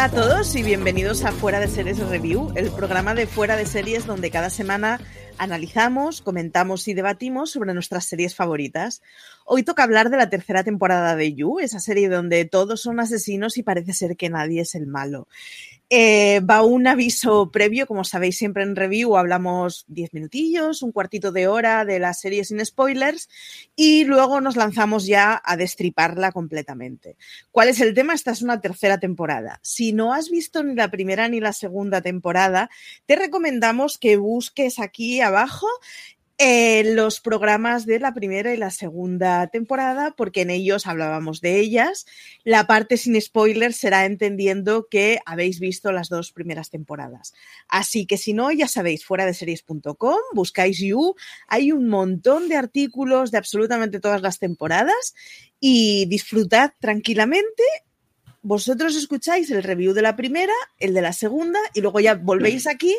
Hola a todos y bienvenidos a Fuera de Series Review, el programa de Fuera de Series donde cada semana analizamos, comentamos y debatimos sobre nuestras series favoritas. Hoy toca hablar de la tercera temporada de You, esa serie donde todos son asesinos y parece ser que nadie es el malo. Eh, va un aviso previo, como sabéis siempre en review hablamos 10 minutillos, un cuartito de hora de la serie sin spoilers y luego nos lanzamos ya a destriparla completamente. ¿Cuál es el tema? Esta es una tercera temporada. Si no has visto ni la primera ni la segunda temporada, te recomendamos que busques aquí abajo eh, los programas de la primera y la segunda temporada, porque en ellos hablábamos de ellas. La parte sin spoilers será entendiendo que habéis visto las dos primeras temporadas. Así que si no, ya sabéis, fuera de series.com, buscáis You, hay un montón de artículos de absolutamente todas las temporadas y disfrutad tranquilamente vosotros escucháis el review de la primera, el de la segunda, y luego ya volvéis aquí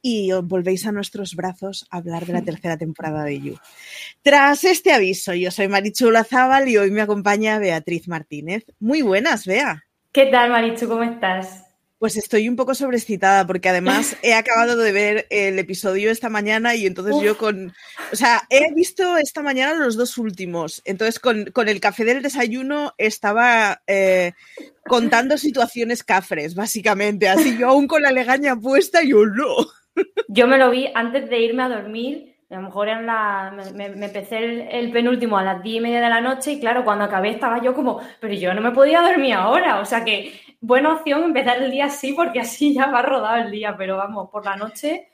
y os volvéis a nuestros brazos a hablar de la tercera temporada de You. Tras este aviso, yo soy Marichu Lazábal y hoy me acompaña Beatriz Martínez. Muy buenas, Bea. ¿Qué tal, Marichu? ¿Cómo estás? Pues estoy un poco sobreexcitada porque además he acabado de ver el episodio esta mañana y entonces yo con, o sea, he visto esta mañana los dos últimos, entonces con, con el café del desayuno estaba eh, contando situaciones cafres, básicamente, así yo aún con la legaña puesta, yo no. Yo me lo vi antes de irme a dormir a lo mejor en la, me, empecé el, penúltimo a las diez y media de la noche y claro, cuando acabé estaba yo como, pero yo no me podía dormir ahora. O sea que buena opción empezar el día así porque así ya va rodado el día, pero vamos, por la noche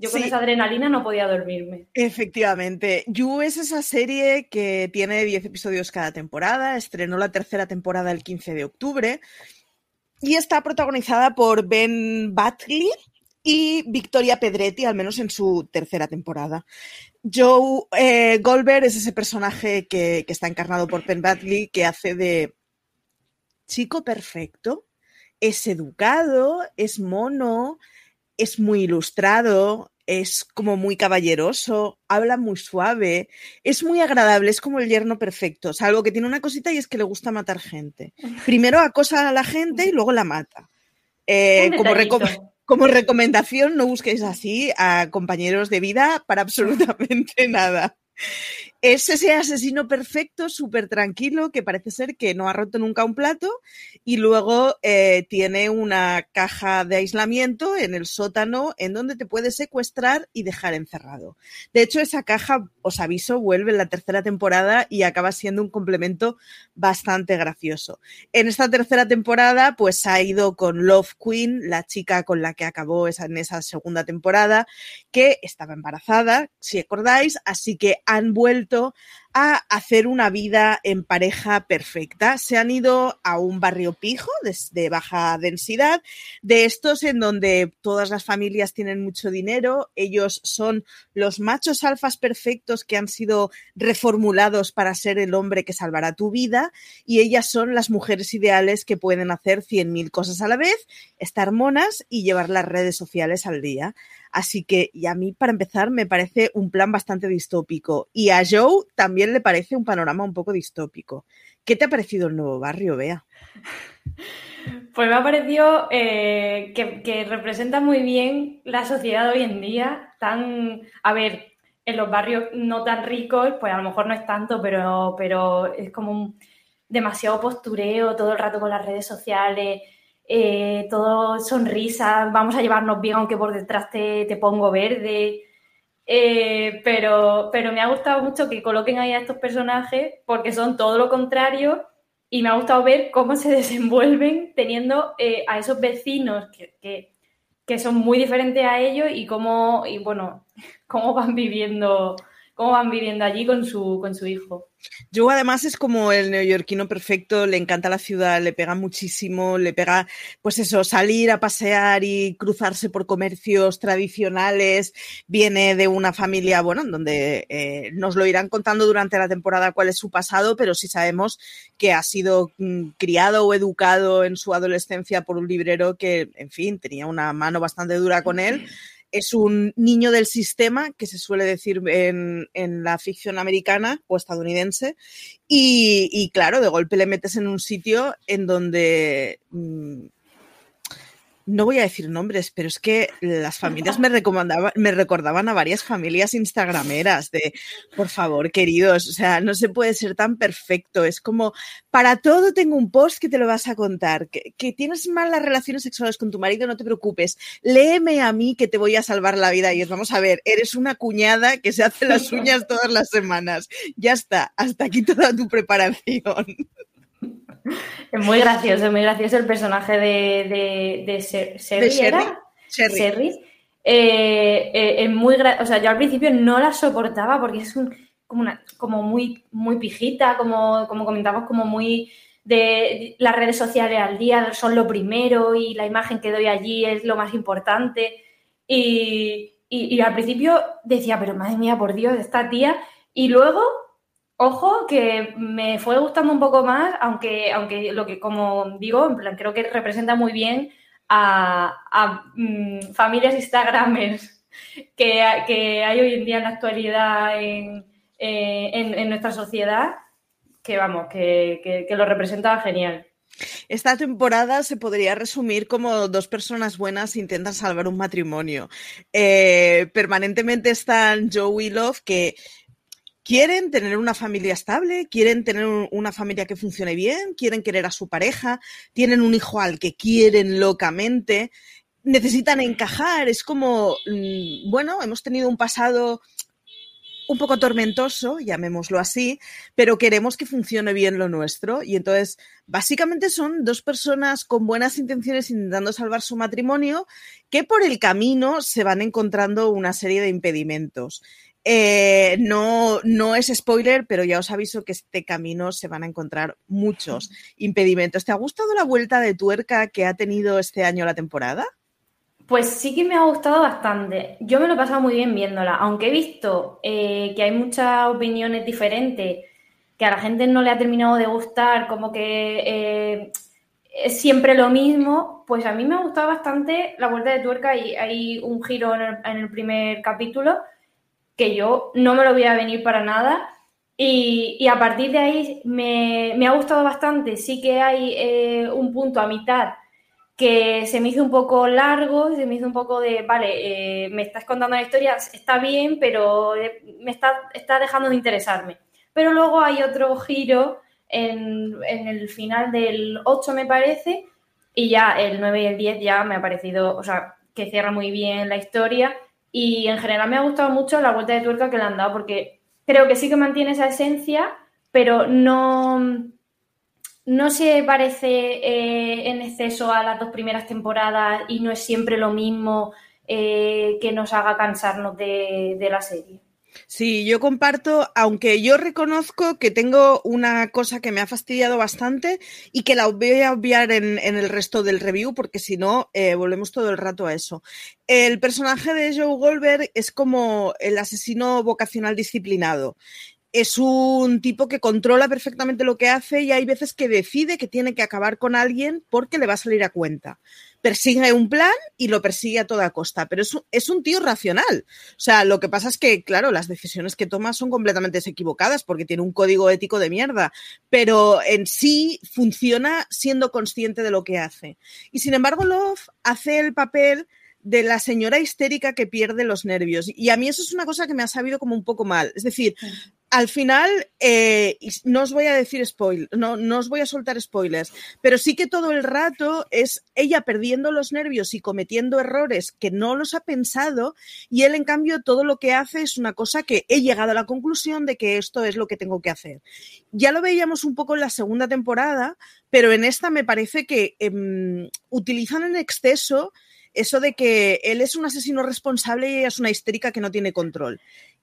yo con esa adrenalina no podía dormirme. Efectivamente. You es esa serie que tiene 10 episodios cada temporada, estrenó la tercera temporada el 15 de octubre y está protagonizada por Ben Batley, y Victoria Pedretti, al menos en su tercera temporada. Joe eh, Goldberg es ese personaje que, está encarnado por Penn Badley, que hace de chico perfecto, es educado, es mono, es muy ilustrado, es como muy caballeroso, habla muy suave, es muy agradable, es como el yerno perfecto, salvo que tiene una cosita y es que le gusta matar gente. Primero acosa a la gente y luego la mata. Eh, como, como recomendación, no busquéis así a compañeros de vida para absolutamente nada. Es ese asesino perfecto, súper tranquilo, que parece ser que no ha roto nunca un plato y luego eh, tiene una caja de aislamiento en el sótano en donde te puede secuestrar y dejar encerrado. De hecho, esa caja, os aviso, vuelve en la tercera temporada y acaba siendo un complemento bastante gracioso. En esta tercera temporada, pues ha ido con Love Queen, la chica con la que acabó en esa segunda temporada, que estaba embarazada, si acordáis, así que han vuelto a hacer una vida en pareja perfecta. Se han ido a un barrio pijo de, baja densidad, de estos en donde todas las familias tienen mucho dinero, ellos son los machos alfas perfectos que han sido reformulados para ser el hombre que salvará tu vida y ellas son las mujeres ideales que pueden hacer cien mil cosas a la vez, estar monas y llevar las redes sociales al día. Así que, y a mí, para empezar, me parece un plan bastante distópico. Y a Joe también le parece un panorama un poco distópico. ¿Qué te ha parecido el nuevo barrio, Bea? Pues me ha parecido eh, que, representa muy bien la sociedad hoy en día. Tan, a ver, en los barrios no tan ricos, pues a lo mejor no es tanto, pero, pero es como demasiado postureo todo el rato con las redes sociales eh, todo sonrisa, vamos a llevarnos bien aunque por detrás te, pongo verde. Eh, pero, pero me ha gustado mucho que coloquen ahí a estos personajes porque son todo lo contrario y me ha gustado ver cómo se desenvuelven teniendo eh, a esos vecinos que, que, son muy diferentes a ellos y cómo, y bueno, cómo van viviendo cómo van viviendo allí con su, con su hijo. Yo además es como el neoyorquino perfecto, le encanta la ciudad, le pega muchísimo, le pega, pues eso, salir a pasear y cruzarse por comercios tradicionales, viene de una familia, bueno, donde eh, nos lo irán contando durante la temporada cuál es su pasado, pero sí sabemos que ha sido mm, criado o educado en su adolescencia por un librero que, en fin, tenía una mano bastante dura con él es un niño del sistema, que se suele decir en, la ficción americana o estadounidense, y, claro, de golpe le metes en un sitio en donde mm, no voy a decir nombres, pero es que las familias me, recomendaban, me recordaban a varias familias instagrameras de, por favor, queridos, o sea, no se puede ser tan perfecto. Es como, para todo tengo un post que te lo vas a contar. Que, tienes malas relaciones sexuales con tu marido, no te preocupes. Léeme a mí que te voy a salvar la vida. Y os vamos a ver, eres una cuñada que se hace las uñas todas las semanas. Ya está, hasta aquí toda tu preparación. Es muy gracioso, es muy gracioso el personaje de, de, Sherry, eh, eh, es muy o sea, yo al principio no la soportaba porque es un, como, una, como muy, muy pijita, como, como comentamos, como muy de las redes sociales al día son lo primero y la imagen que doy allí es lo más importante. Y, y al principio decía, pero madre mía, por Dios, esta tía. Y luego Ojo, que me fue gustando un poco más, aunque, aunque lo que, como digo, en plan, creo que representa muy bien a, mm, familias Instagramers que, que, hay hoy en día en la actualidad en, eh, nuestra sociedad, que vamos, que, lo representa genial. Esta temporada se podría resumir como dos personas buenas intentan salvar un matrimonio. Eh, permanentemente están Joe Love, que quieren tener una familia estable, quieren tener una familia que funcione bien, quieren querer a su pareja, tienen un hijo al que quieren locamente, necesitan encajar. Es como, mm, bueno, hemos tenido un pasado un poco tormentoso, llamémoslo así, pero queremos que funcione bien lo nuestro. Y entonces, básicamente son dos personas con buenas intenciones intentando salvar su matrimonio que por el camino se van encontrando una serie de impedimentos. Eh, no, no es spoiler, pero ya os aviso que este camino se van a encontrar muchos impedimentos. ¿Te ha gustado la vuelta de tuerca que ha tenido este año la temporada? Pues sí que me ha gustado bastante. Yo me lo he pasado muy bien viéndola, aunque he visto eh, que hay muchas opiniones diferentes, que a la gente no le ha terminado de gustar, como que es siempre lo mismo, pues a mí me ha gustado bastante la vuelta de tuerca y hay un giro en el, primer capítulo que yo no me lo voy a venir para nada. Y, a partir de ahí me, ha gustado bastante. Sí que hay eh, un punto a mitad que se me hizo un poco largo, se me hizo un poco de, vale, eh, me estás contando la historia, está bien, pero eh, me está, está dejando de interesarme. Pero luego hay otro giro en, el final del 8, me parece, y ya el 9 y el 10 ya me ha parecido, o sea, que cierra muy bien la historia. Y en general me ha gustado mucho la vuelta de tuerca que le han dado, porque creo que sí que mantiene esa esencia, pero no, no se parece eh, en exceso a las dos primeras temporadas y no es siempre lo mismo eh, que nos haga cansarnos de la serie. Sí, yo comparto, aunque yo reconozco que tengo una cosa que me ha fastidiado bastante y que la voy a obviar en, el resto del review, porque si no, eh, volvemos todo el rato a eso. El personaje de Joe Goldberg es como el asesino vocacional disciplinado es un tipo que controla perfectamente lo que hace y hay veces que decide que tiene que acabar con alguien porque le va a salir a cuenta persigue un plan y lo persigue a toda costa, pero es, es, un tío racional. O sea, lo que pasa es que, claro, las decisiones que toma son completamente equivocadas porque tiene un código ético de mierda, pero en sí funciona siendo consciente de lo que hace. Y sin embargo, Love hace el papel de la señora histérica que pierde los nervios. Y a mí eso es una cosa que me ha sabido como un poco mal. Es decir, al final, eh, no os voy a decir spoil, no, no os voy a soltar spoilers, pero sí que todo el rato es ella perdiendo los nervios y cometiendo errores que no los ha pensado y él en cambio todo lo que hace es una cosa que he llegado a la conclusión de que esto es lo que tengo que hacer. Ya lo veíamos un poco en la segunda temporada, pero en esta me parece que em, utilizan en exceso eso de que él es un asesino responsable y ella es una histérica que no tiene control.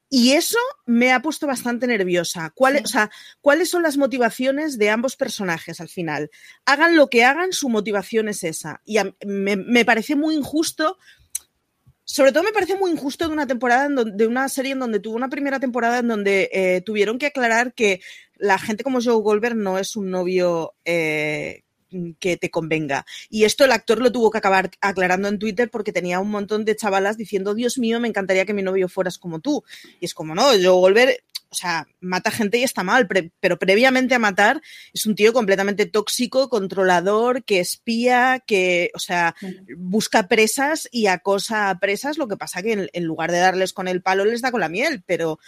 Y eso me ha puesto bastante nerviosa. ¿Cuáles, ¿Cuáles son las motivaciones de ambos personajes al final? Hagan lo que hagan, su motivación es esa. Y me, parece muy injusto. Sobre todo me parece muy injusto de una temporada, de una serie en donde tuvo una primera temporada en donde eh, tuvieron que aclarar que la gente como Joe Goldberg no es un novio eh, que te convenga. Y esto el actor lo tuvo que acabar aclarando en Twitter porque tenía un montón de chavalas diciendo, Dios mío, me encantaría que mi novio fueras como tú. Y es como, no, yo volver, o sea, mata gente y está mal, pero previamente a matar es un tío completamente tóxico, controlador, que espía, que, o sea, busca presas y acosa a presas, lo que pasa que en, lugar de darles con el palo les da con la miel, pero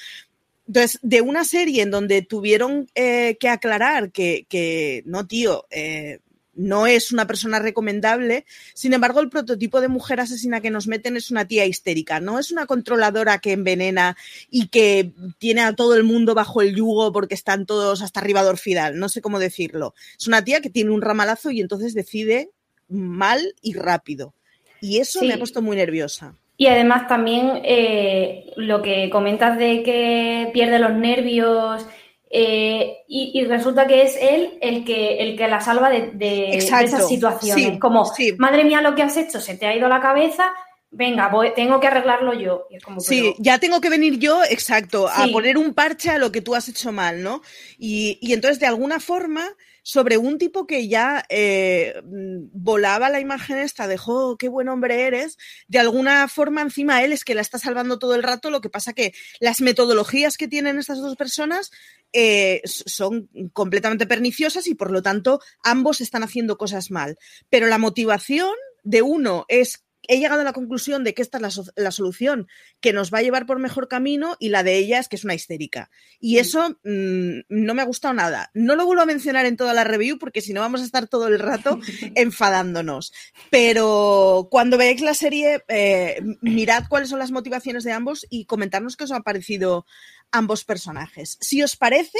entonces, de una serie en donde tuvieron eh, que aclarar que, que no, tío, eh, no es una persona recomendable. Sin embargo, el prototipo de mujer asesina que nos meten es una tía histérica, no es una controladora que envenena y que tiene a todo el mundo bajo el yugo porque están todos hasta arriba de orfidal, no sé cómo decirlo. Es una tía que tiene un ramalazo y entonces decide mal y rápido. Y eso me ha puesto muy nerviosa. Y además también eh, lo que comentas de que pierde los nervios eh, y, resulta que es él el que, el que la salva de, de, esas situaciones. como, madre mía, lo que has hecho, se te ha ido la cabeza, venga, tengo que arreglarlo yo. sí, ya tengo que venir yo, exacto, a poner un parche a lo que tú has hecho mal, ¿no? Y, y entonces, de alguna forma, sobre un tipo que ya eh, volaba la imagen esta, dejó, qué buen hombre eres, de alguna forma encima él es que la está salvando todo el rato, lo que pasa que las metodologías que tienen estas dos personas eh, son completamente perniciosas y por lo tanto ambos están haciendo cosas mal. Pero la motivación de uno es he llegado a la conclusión de que esta es la, solución que nos va a llevar por mejor camino y la de ella es que es una histérica. Y mm. eso mm, no me ha gustado nada. No lo vuelvo a mencionar en toda la review porque si no vamos a estar todo el rato enfadándonos. Pero cuando veáis la serie, eh, mirad cuáles son las motivaciones de ambos y comentarnos qué os han parecido ambos personajes. Si os parece,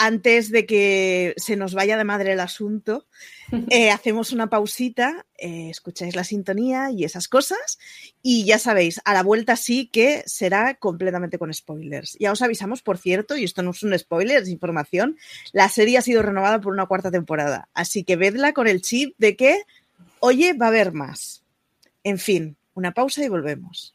antes de que se nos vaya de madre el asunto, eh, hacemos una pausita, eh, escucháis la sintonía y esas cosas, y ya sabéis, a la vuelta sí que será completamente con spoilers. Ya os avisamos, por cierto, y esto no es un spoiler, es información, la serie ha sido renovada por una cuarta temporada, así que vedla con el chip de que, oye, va a haber más. En fin, una pausa y volvemos.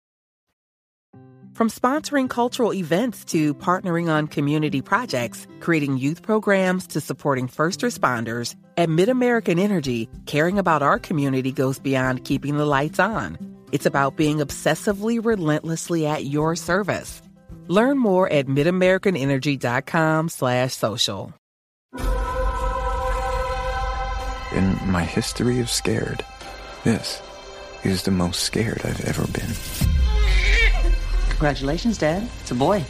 From sponsoring cultural events to partnering on community projects, creating youth programs to supporting first responders, at MidAmerican Energy, caring about our community goes beyond keeping the lights on. It's about being obsessively relentlessly at your service. Learn more at midamericanenergy.com slash social. In my history of scared, this is the most scared I've ever been. Congratulations, Dad. It's a boy.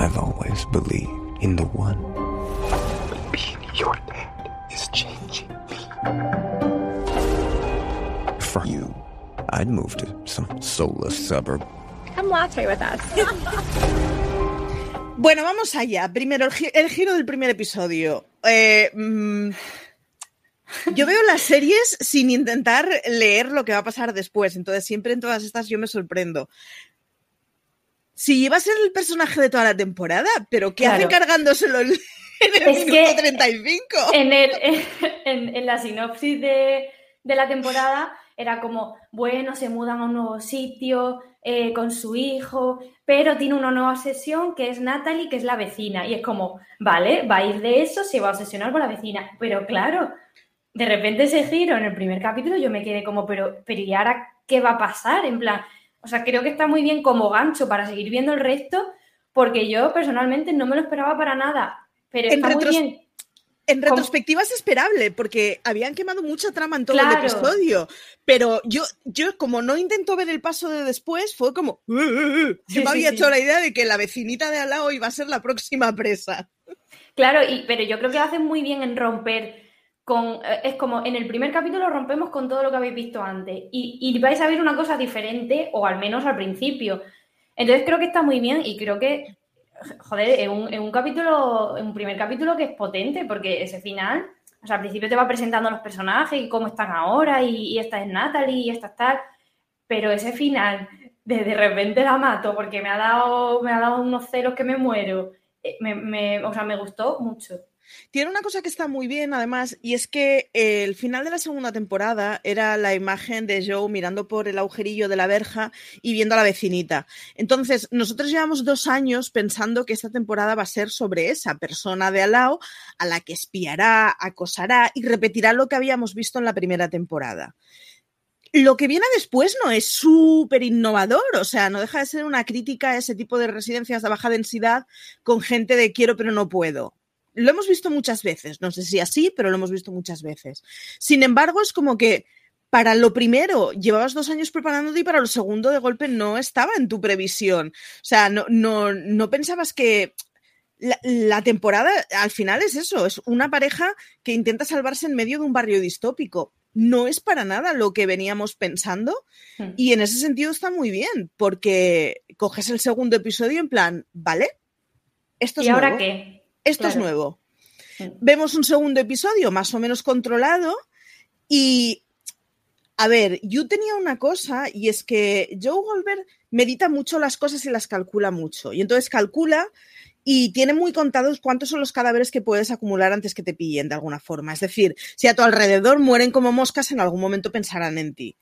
I've always believed in the one. But being your dad is changing me. For you, I'd move to some soulless suburb. Come latte with us. Bueno, vamos allá. Primero, el, gi- el giro del primer episodio. Eh, mm, yo veo las series sin intentar leer lo que va a pasar después. Entonces, siempre en todas estas yo me sorprendo. Si iba a ser el personaje de toda la temporada, pero ¿qué hace cargándoselo en, en el Es minuto que 35? En, el, en, en la sinopsis de, de la temporada era como, bueno, se mudan a un nuevo sitio eh, con su hijo, pero tiene una nueva obsesión que es Natalie, que es la vecina. Y es como, vale, va a ir de eso, se va a obsesionar con la vecina. Pero claro, de repente ese giro en el primer capítulo yo me quedé como, pero, pero ¿y ahora qué va a pasar? En plan, o sea, creo que está muy bien como gancho para seguir viendo el resto, porque yo personalmente no me lo esperaba para nada. Pero En está muy bien. En ¿Cómo? retrospectiva es esperable, porque habían quemado mucha trama en todo Claro. el episodio. Pero yo, yo, como no intento ver el paso de después, fue como. "Uh, uh, uh". Yo Sí, me sí, había sí. hecho la idea de que la vecinita de al lado iba a ser la próxima presa. Claro, y, pero yo creo que hacen muy bien en romper eh, Es como en el primer capítulo rompemos con todo lo que habéis visto antes. Y, vais a ver una cosa diferente, o al menos al principio. Entonces creo que está muy bien y creo que. Joder, es un, capítulo, es un primer capítulo que es potente, porque ese final. O sea, al principio te va presentando los personajes y cómo están ahora, y, y esta es Natalie, y esta es tal. Pero ese final, de, de repente la mato porque me ha dado, me ha dado unos celos que me muero. eh, o sea, me gustó mucho. Tiene una cosa que está muy bien, además, y es que el final de la segunda temporada era la imagen de Joe mirando por el agujerillo de la verja y viendo a la vecinita. Entonces, nosotros llevamos dos años pensando que esta temporada va a ser sobre esa persona de al lado a la que espiará, acosará y repetirá lo que habíamos visto en la primera temporada. Lo que viene después no es súper innovador, o sea, no deja de ser una crítica a ese tipo de residencias de baja densidad con gente de quiero pero no puedo lo hemos visto muchas veces, no sé si así, pero lo hemos visto muchas veces. Sin embargo, es como que para lo primero llevabas dos años preparándote y para lo segundo de golpe no estaba en tu previsión. O sea, no, no, no pensabas que la, la temporada al final es eso, es una pareja que intenta salvarse en medio de un barrio distópico. No es para nada lo que veníamos pensando Hmm. y en ese sentido está muy bien, porque coges el segundo episodio en plan, ¿vale? Esto es ¿Y ahora nuevo. qué? Esto es nuevo. Sí. Vemos un segundo episodio más o menos controlado y, a ver, yo tenía una cosa y es que Joe Goldberg medita mucho las cosas y las calcula mucho. Y entonces calcula y tiene muy contados cuántos son los cadáveres que puedes acumular antes que te pillen de alguna forma. Es decir, si a tu alrededor mueren como moscas, en algún momento pensarán en ti.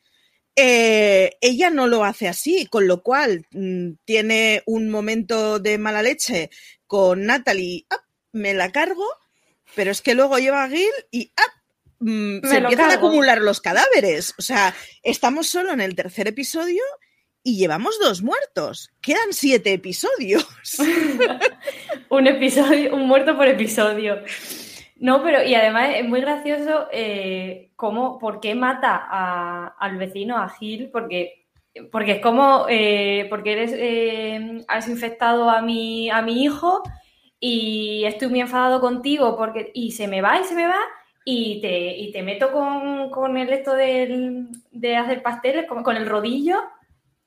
Eh, ella no lo hace así, con lo cual mm, tiene un momento de mala leche con Natalie. Me la cargo, pero es que luego lleva a Gil y ¡ap! mm, se empiezan a acumular los cadáveres. O sea, estamos solo en el tercer episodio y llevamos dos muertos. Quedan siete episodios. un episodio, un muerto por episodio. No, pero y además es muy gracioso eh, cómo, por qué mata a- al vecino, a Gil, porque, porque es como, eh, porque eres, eh, has infectado a mi, a mi hijo y estoy muy enfadado contigo porque, y se me va y se me va y te, y te meto con, con el esto del- de hacer pasteles, con, con el rodillo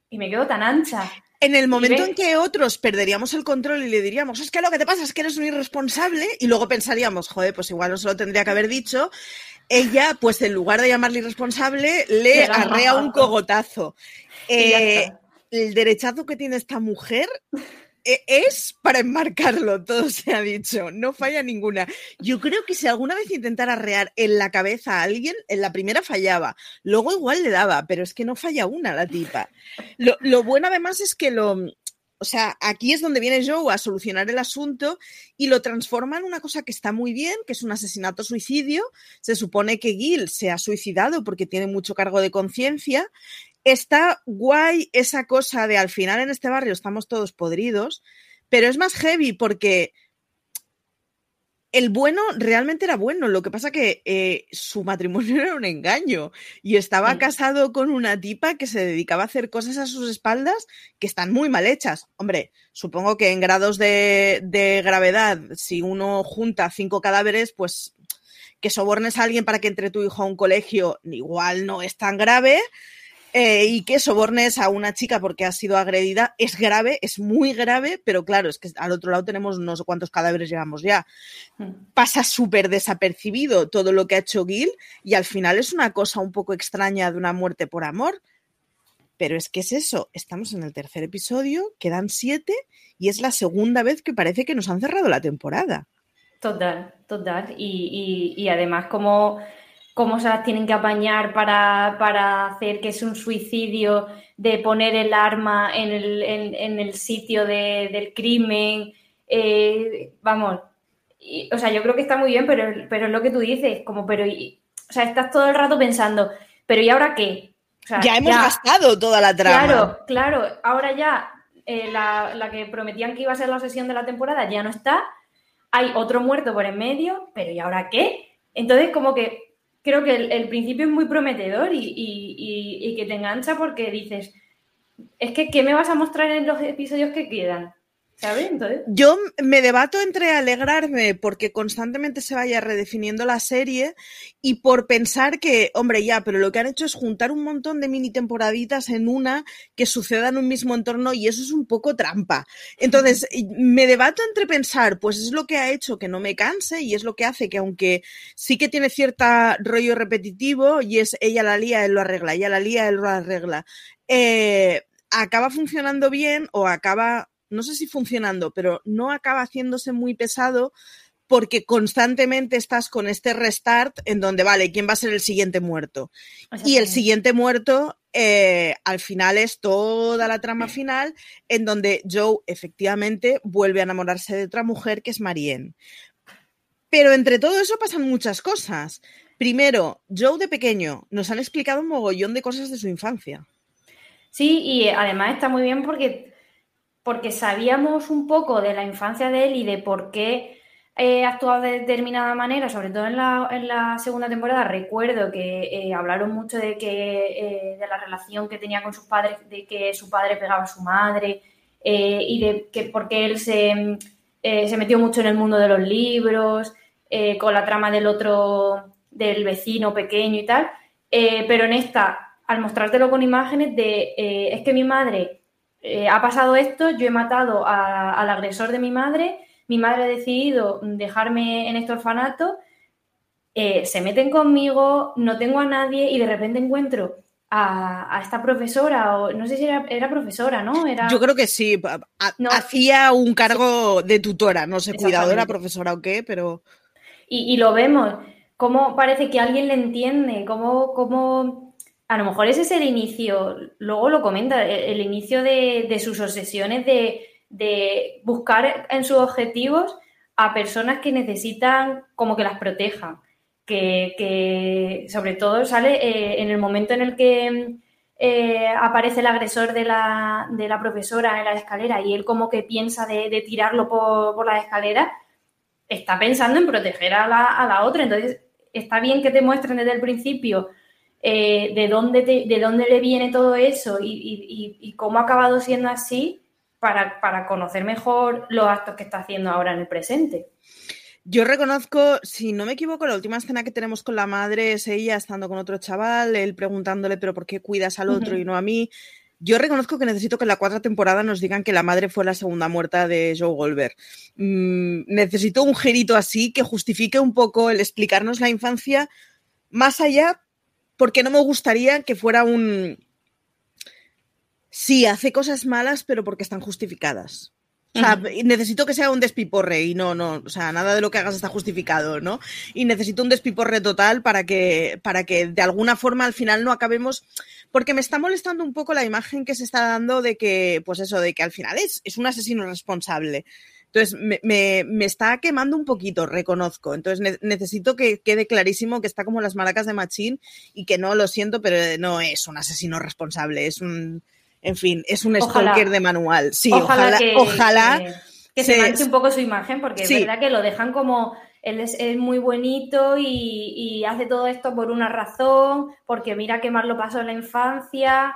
y me quedo tan ancha. En el momento en que otros perderíamos el control y le diríamos, es que lo que te pasa es que eres un irresponsable, y luego pensaríamos, joder, pues igual no se lo tendría que haber dicho, ella, pues en lugar de llamarle irresponsable, le arrea un cogotazo. Eh, el derechazo que tiene esta mujer es para enmarcarlo, todo se ha dicho, no falla ninguna. Yo creo que si alguna vez intentara arrear en la cabeza a alguien, en la primera fallaba, luego igual le daba, pero es que no falla una la tipa. Lo, lo bueno además es que lo... O sea, aquí es donde viene Joe a solucionar el asunto y lo transforma en una cosa que está muy bien, que es un asesinato-suicidio. Se supone que Gil se ha suicidado porque tiene mucho cargo de conciencia. Está guay esa cosa de al final en este barrio estamos todos podridos, pero es más heavy porque el bueno realmente era bueno, lo que pasa que eh, su matrimonio era un engaño y estaba Sí. casado con una tipa que se dedicaba a hacer cosas a sus espaldas que están muy mal hechas. Hombre, supongo que en grados de, de gravedad, si uno junta cinco cadáveres, pues que sobornes a alguien para que entre tu hijo a un colegio igual no es tan grave. Eh, y que sobornes a una chica porque ha sido agredida es grave, es muy grave, pero claro, es que al otro lado tenemos no sé cuántos cadáveres llevamos ya. Mm. Pasa súper desapercibido todo lo que ha hecho Gil y al final es una cosa un poco extraña de una muerte por amor. Pero es que es eso, estamos en el tercer episodio, quedan siete y es la segunda vez que parece que nos han cerrado la temporada. Total, total. Y, y- y además, cómo, cómo se las tienen que apañar para, para hacer que es un suicidio de poner el arma en el, en, en el sitio de- del crimen. Eh, vamos, y- o sea, yo creo que está muy bien, pero, pero es lo que tú dices, como, pero, y- o sea, estás todo el rato pensando, pero ¿y ahora qué? O sea, Ya hemos gastado toda la trama. Claro, claro. Ahora ya eh, la, la que prometían que iba a ser la sesión de la temporada ya no está. Hay otro muerto por en medio, pero ¿y ahora qué? Entonces, como que creo que el, principio es muy prometedor y- y que te engancha porque dices, es que ¿qué me vas a mostrar en los episodios que quedan? ¿Sabes? Entonces, Yo me debato entre alegrarme porque constantemente se vaya redefiniendo la serie y por pensar que, hombre, ya, pero lo que han hecho es juntar un montón de mini temporaditas en una que suceda en un mismo entorno y eso es un poco trampa. Entonces, me debato entre pensar, pues es lo que ha hecho que no me canse y es lo que hace que aunque sí que tiene cierta rollo repetitivo y es ella la lía, él lo arregla, ella la lía, él lo arregla, eh, acaba funcionando bien o acaba no sé si funcionando, pero no acaba haciéndose muy pesado porque constantemente estás con este restart en donde, vale, ¿quién va a ser el siguiente muerto? Y el siguiente muerto, eh, al final es toda la trama final en donde Joe efectivamente vuelve a enamorarse de otra mujer que es Marianne. Pero entre todo eso pasan muchas cosas. Primero, Joe de pequeño nos han explicado un mogollón de cosas de su infancia. Sí, y además está muy bien porque, porque sabíamos un poco de la infancia de él y de por qué eh, actuaba de determinada manera, sobre todo en la, en la segunda temporada. Recuerdo que eh, hablaron mucho de, que, eh, de la relación que tenía con sus padres, de que su padre pegaba a su madre eh, y de que porque él se, se metió mucho en el mundo de los libros, con la trama del otro, del vecino pequeño y tal. Pero en esta, al mostrártelo con imágenes de, es que mi madre eh, ha pasado esto, yo he matado a- al agresor de mi madre, mi madre ha decidido dejarme en este orfanato, eh, se meten conmigo, no tengo a nadie y de repente encuentro a, a esta profesora, o no sé si era, era profesora, ¿no? Era, Yo creo que sí. ha- ha- No. Hacía un cargo de tutora, no sé, cuidadora, profesora o qué, pero Y, y lo vemos, cómo parece que alguien le entiende, cómo, cómo a lo mejor ese es el inicio, luego lo comenta, el, inicio de, de sus obsesiones de, de buscar en sus objetivos a personas que necesitan como que las protejan. que, sobre todo sale eh, en el momento en el que eh, aparece el agresor de la, de la, profesora en la escalera y él como que piensa de, tirarlo por, por la escalera, está pensando en proteger a la, a la, otra. Entonces, está bien que te muestren desde el principio eh, de, dónde de dónde le viene todo eso y, y, cómo ha acabado siendo así para, para conocer mejor los actos que está haciendo ahora en el presente. Yo reconozco, si no me equivoco, la última escena que tenemos con la madre es ella estando con otro chaval, él preguntándole, pero ¿por qué cuidas al otro y no a mí? Yo reconozco que necesito que en la cuarta temporada nos digan que la madre fue la segunda muerta de Joe Goldberg. Mm, necesito un gerito así que justifique un poco el explicarnos la infancia más allá, porque no me gustaría que fuera un... Sí, hace cosas malas, pero porque están justificadas. O sea, necesito que sea un despiporre y no, no, o sea, nada de lo que hagas está justificado, ¿no? Y necesito un despiporre total para que, para que de alguna forma al final no acabemos, porque me está molestando un poco la imagen que se está dando de que, pues eso, de que al final es, es un asesino responsable. Entonces, me, me, me, está quemando un poquito, reconozco. Entonces, necesito que quede clarísimo que está como las maracas de Machín y que no, lo siento, pero no es un asesino responsable, es un, en fin, es un stalker de manual. Sí, ojalá, ojalá, que, se, manche un poco su imagen, porque es verdad que lo dejan como él es, muy bonito y, hace todo esto por una razón, porque mira qué mal lo pasó en la infancia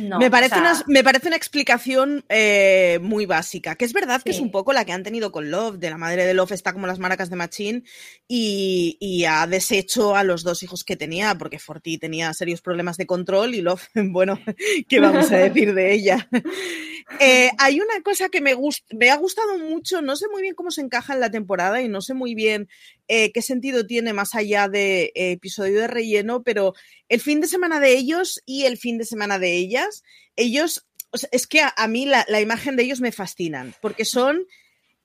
me, parece una, me parece una explicación eh, muy básica, que es verdad que es un poco la que han tenido con Love, de la madre de Love está como las maracas de Machine y, y, ha deshecho a los dos hijos que tenía, porque Forti tenía serios problemas de control y Love, bueno, ¿qué vamos a decir de ella? Eh, hay una cosa que me, me ha gustado mucho, no sé muy bien cómo se encaja en la temporada y no sé muy bien eh, qué sentido tiene más allá de episodio de relleno, pero el fin de semana de ellos y el fin de semana de ellas, ellos, es que a, mí la, imagen de ellos me fascinan, porque son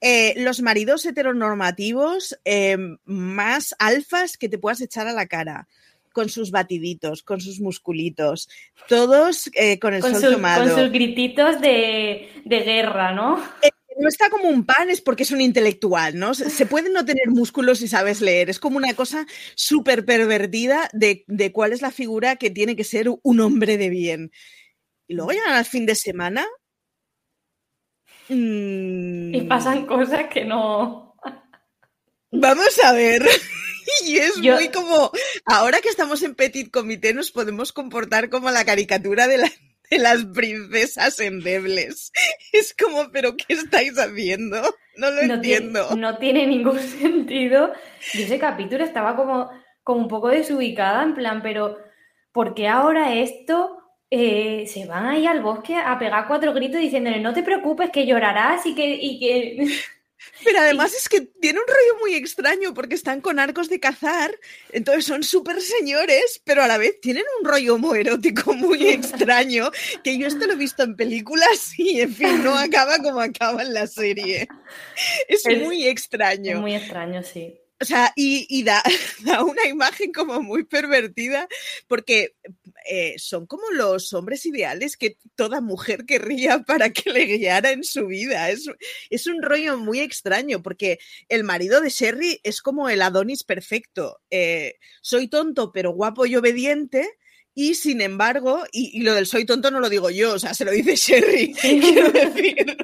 eh, los maridos heteronormativos más alfas que te puedas echar a la cara con sus batiditos, con sus musculitos, todos eh, con el sol tomado. Con sus grititos de, guerra, ¿no? Eh, no está como un pan, es porque es un intelectual, ¿no? Se puede no tener músculos si sabes leer. Es como una cosa súper pervertida de, cuál es la figura que tiene que ser un hombre de bien. Y luego llegan al fin de semana. Mm, y pasan cosas que no. Vamos a ver. Y es muy como, ahora que estamos en Petit Comité nos podemos comportar como la caricatura de la, de las princesas endebles. Es como, pero ¿qué estáis haciendo? No lo entiendo. no tiene ningún sentido. Y ese capítulo estaba como, como un poco desubicada, en plan, pero ¿por qué ahora esto eh, se van ahí al bosque a pegar cuatro gritos diciéndole no te preocupes que llorarás y que... Y que... Pero además es que tiene un rollo muy extraño porque están con arcos de cazar, entonces son súper señores, pero a la vez tienen un rollo muy erótico muy extraño, que yo esto lo he visto en películas y en fin, no acaba como acaba en la serie. Es, muy extraño. Es muy extraño, sí. O sea, y, da, una imagen como muy pervertida, porque eh, son como los hombres ideales que toda mujer querría para que le guiara en su vida. Es, es un rollo muy extraño, porque el marido de Sherry es como el Adonis perfecto. Eh, soy tonto, pero guapo y obediente. Y sin embargo, y, lo del soy tonto no lo digo yo, o sea, se lo dice Sherry, quiero decir.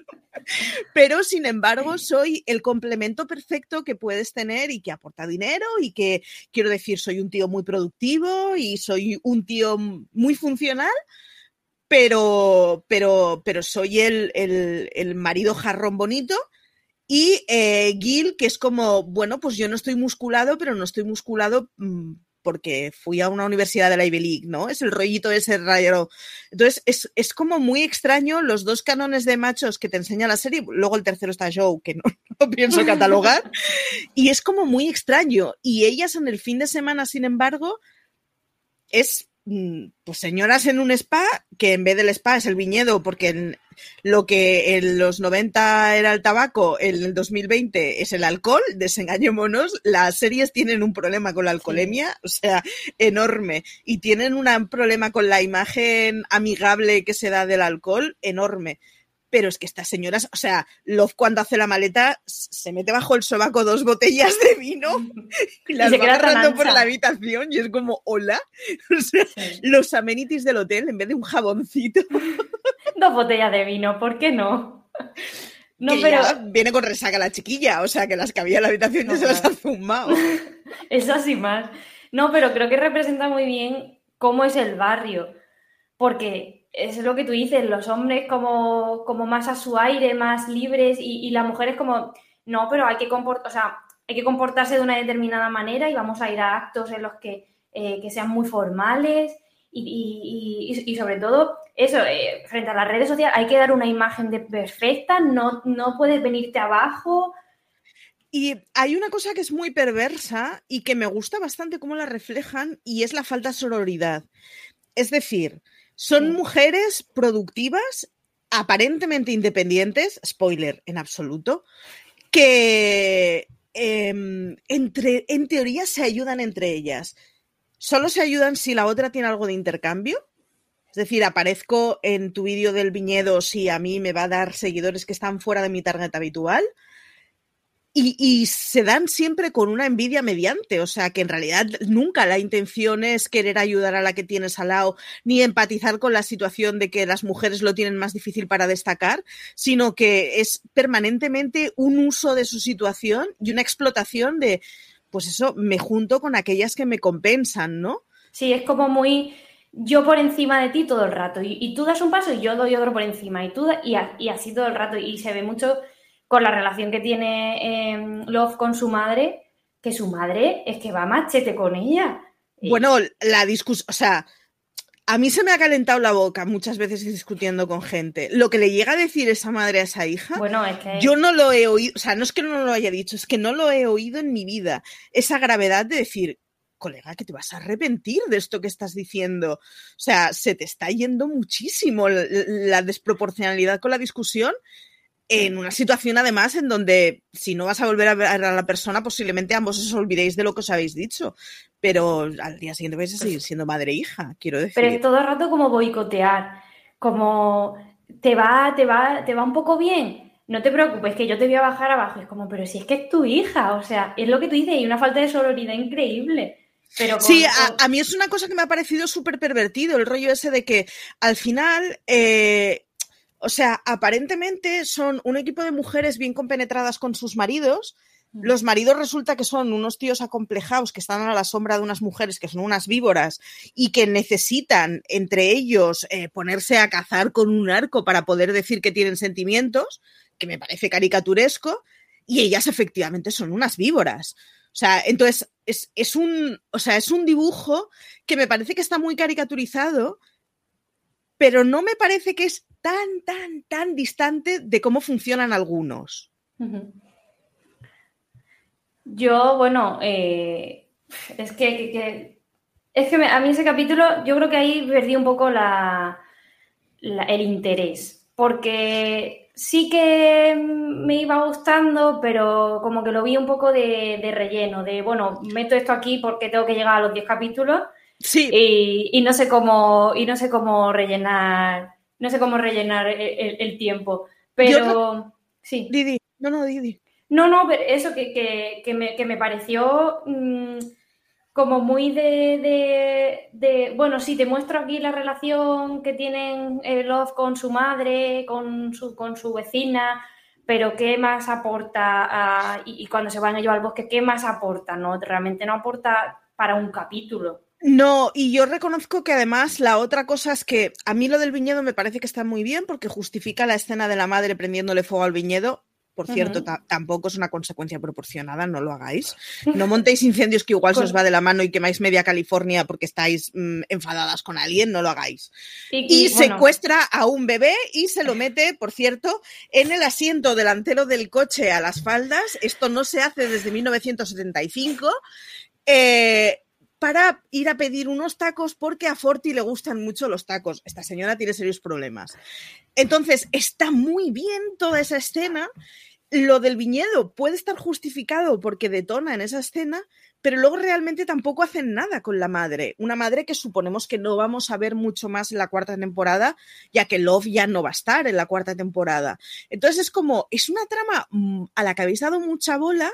Pero, sin embargo, soy el complemento perfecto que puedes tener y que aporta dinero y que, quiero decir, soy un tío muy productivo y soy un tío muy funcional, pero, pero, pero soy el, el, marido jarrón bonito. Y eh, Gil, que es como, bueno, pues yo no estoy musculado, pero no estoy musculado mm, porque fui a una universidad de la Ivy League, ¿no? Es el rollito ese raro. Entonces, es, como muy extraño los dos canones de machos que te enseña la serie. Luego el tercero está Joe, que no, no pienso catalogar. y es como muy extraño. Y ellas en el fin de semana, sin embargo, es pues señoras en un spa, que en vez del spa es el viñedo, porque en lo que en los 90 era el tabaco, en el 2020 es el alcohol, desengañémonos, las series tienen un problema con la alcoholemia, o sea, enorme, y tienen un problema con la imagen amigable que se da del alcohol, enorme. Pero es que estas señoras, o sea, Love cuando hace la maleta se mete bajo el sobaco dos botellas de vino y las se va agarrando por la habitación y es como, hola. O sea, Sí. los amenities del hotel en vez de un jaboncito. Dos botellas de vino, ¿por qué no? No, que pero ya viene con resaca la chiquilla, o sea, que las que había en la habitación No, ya se las ha fumado. eso sí más. No, pero creo que representa muy bien cómo es el barrio. Porque es lo que tú dices, los hombres como, como más a su aire, más libres, y, las mujeres como, no, pero hay que hay que comportarse de una determinada manera y vamos a ir a actos en los que, eh, que sean muy formales. Y, y- y- y sobre todo, eso, eh, frente a las redes sociales hay que dar una imagen de perfecta, no, no puedes venirte abajo. Y hay una cosa que es muy perversa y que me gusta bastante cómo la reflejan y es la falta de sororidad. Es decir, son Sí. mujeres productivas, aparentemente independientes, spoiler en absoluto, que em, entre, en teoría se ayudan entre ellas. Solo se ayudan si la otra tiene algo de intercambio. Es decir, aparezco en tu vídeo del viñedo si a mí me va a dar seguidores que están fuera de mi target habitual. Y, se dan siempre con una envidia mediante, o sea que en realidad nunca la intención es querer ayudar a la que tienes al lado, ni empatizar con la situación de que las mujeres lo tienen más difícil para destacar, sino que es permanentemente un uso de su situación y una explotación de, pues eso, me junto con aquellas que me compensan, ¿no? Sí, es como muy yo por encima de ti todo el rato. Y, tú das un paso y yo doy otro por encima. Y tú y, y así todo el rato. Y se ve mucho con la relación que tiene eh, Love con su madre, que su madre es que va a machete con ella. Y- Bueno, la discusión, o sea, a mí se me ha calentado la boca muchas veces discutiendo con gente. Lo que le llega a decir esa madre a esa hija, bueno, es que yo no lo he oído, o sea, no es que no lo haya dicho, es que no lo he oído en mi vida. Esa gravedad de decir, colega, que te vas a arrepentir de esto que estás diciendo. O sea, se te está yendo muchísimo la, la desproporcionalidad con la discusión en una situación además en donde si no vas a volver a ver a la persona, posiblemente ambos os olvidéis de lo que os habéis dicho. Pero al día siguiente vais a seguir siendo madre e hija, quiero decir. Pero es todo el rato como boicotear, como te va, te va, te va un poco bien. No te preocupes, que yo te voy a bajar abajo. Es como, pero si es que es tu hija, o sea, es lo que tú dices, y una falta de sororidad increíble. Pero con- Sí, a mí es una cosa que me ha parecido súper pervertido, el rollo ese de que al final, eh, o sea, aparentemente son un equipo de mujeres bien compenetradas con sus maridos. Mm. Los maridos resulta que son unos tíos acomplejados que están a la sombra de unas mujeres que son unas víboras y que necesitan entre ellos eh, ponerse a cazar con un arco para poder decir que tienen sentimientos, que me parece caricaturesco, y ellas efectivamente son unas víboras. O sea, entonces es, es un, o sea, es un dibujo que me parece que está muy caricaturizado, pero no me parece que es tan, tan, tan distante de cómo funcionan algunos. Yo, bueno, eh, es que, es que a mí ese capítulo, yo creo que ahí perdí un poco la, la- el interés, porque sí que me iba gustando, pero como que lo vi un poco de, de relleno, de, bueno, meto esto aquí porque tengo que llegar a los 10 capítulos Sí, y, y no sé cómo, y no sé cómo rellenar, no sé cómo rellenar el, el- el tiempo, pero sí. Didi, no, no, Didi. No, no, pero eso que, que- que me, que me pareció mm, como muy de, de- de- Bueno, sí, te muestro aquí la relación que tienen eh, Love con su madre, con su, con su vecina, pero ¿qué más aporta? a- y, y cuando se van ellos al bosque, ¿qué más aporta? No, realmente no aporta para un capítulo. No, y yo reconozco que además la otra cosa es que a mí lo del viñedo me parece que está muy bien porque justifica la escena de la madre prendiéndole fuego al viñedo. Por cierto, tampoco es una consecuencia proporcionada, no lo hagáis. No montéis incendios que igual se os va de la mano y quemáis media California porque estáis mm, enfadadas con alguien, no lo hagáis. Y, Y y, bueno, secuestra a un bebé y se lo mete, por cierto, en el asiento delantero del coche a las faldas. Esto no se hace desde 1975. eh, para ir a pedir unos tacos porque a Forti le gustan mucho los tacos. Esta señora tiene serios problemas. Entonces, está muy bien toda esa escena. Lo del viñedo puede estar justificado porque detona en esa escena, pero luego realmente tampoco hacen nada con la madre. Una madre que suponemos que no vamos a ver mucho más en la cuarta temporada, ya que Love ya no va a estar en la cuarta temporada. Entonces es como, es una trama mm, a la que habéis dado mucha bola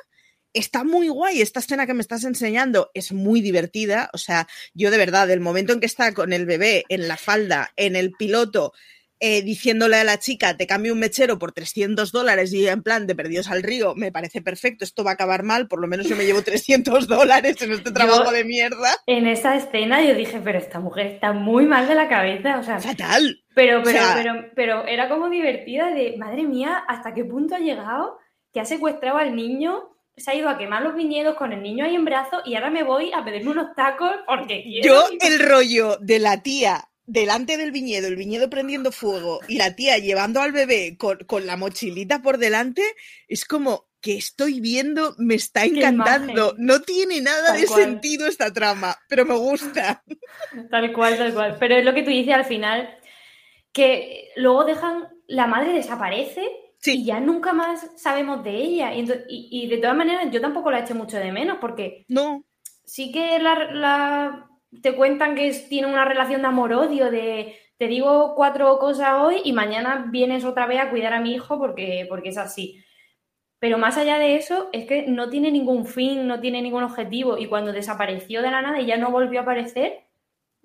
está muy guay. Esta escena que me estás enseñando es muy divertida. O sea, yo de verdad, el momento en que está con el bebé en la falda, en el piloto, eh, diciéndole a la chica, te cambio un mechero por 300 dólares y en plan de perdidos al río, me parece perfecto, esto va a acabar mal, por lo menos yo me llevo 300 dólares en este trabajo de mierda. En esa escena yo dije, pero esta mujer está muy mal de la cabeza, o sea... Fatal. Pero, pero, pero, pero era como divertida de, madre mía, ¿hasta qué punto ha llegado que ha secuestrado al niño se ha ido a quemar los viñedos con el niño ahí en brazos y ahora me voy a pedirme unos tacos porque quiero. Yo, el rollo de la tía delante del viñedo, el viñedo prendiendo fuego y la tía llevando al bebé con, la mochilita por delante, es como que estoy viendo, me está encantando. No tiene nada de sentido esta trama, pero me gusta. Tal cual, tal cual. Pero es lo que tú dices al final, que luego dejan, la madre desaparece y ya nunca más sabemos de ella. Y, de todas maneras, yo tampoco la eché mucho de menos, porque. No. Sí que la, te cuentan que tiene una relación de amor-odio, de te digo cuatro cosas hoy y mañana vienes otra vez a cuidar a mi hijo porque, porque es así. Pero más allá de eso, es que no tiene ningún fin, no tiene ningún objetivo. Y cuando desapareció de la nada y ya no volvió a aparecer,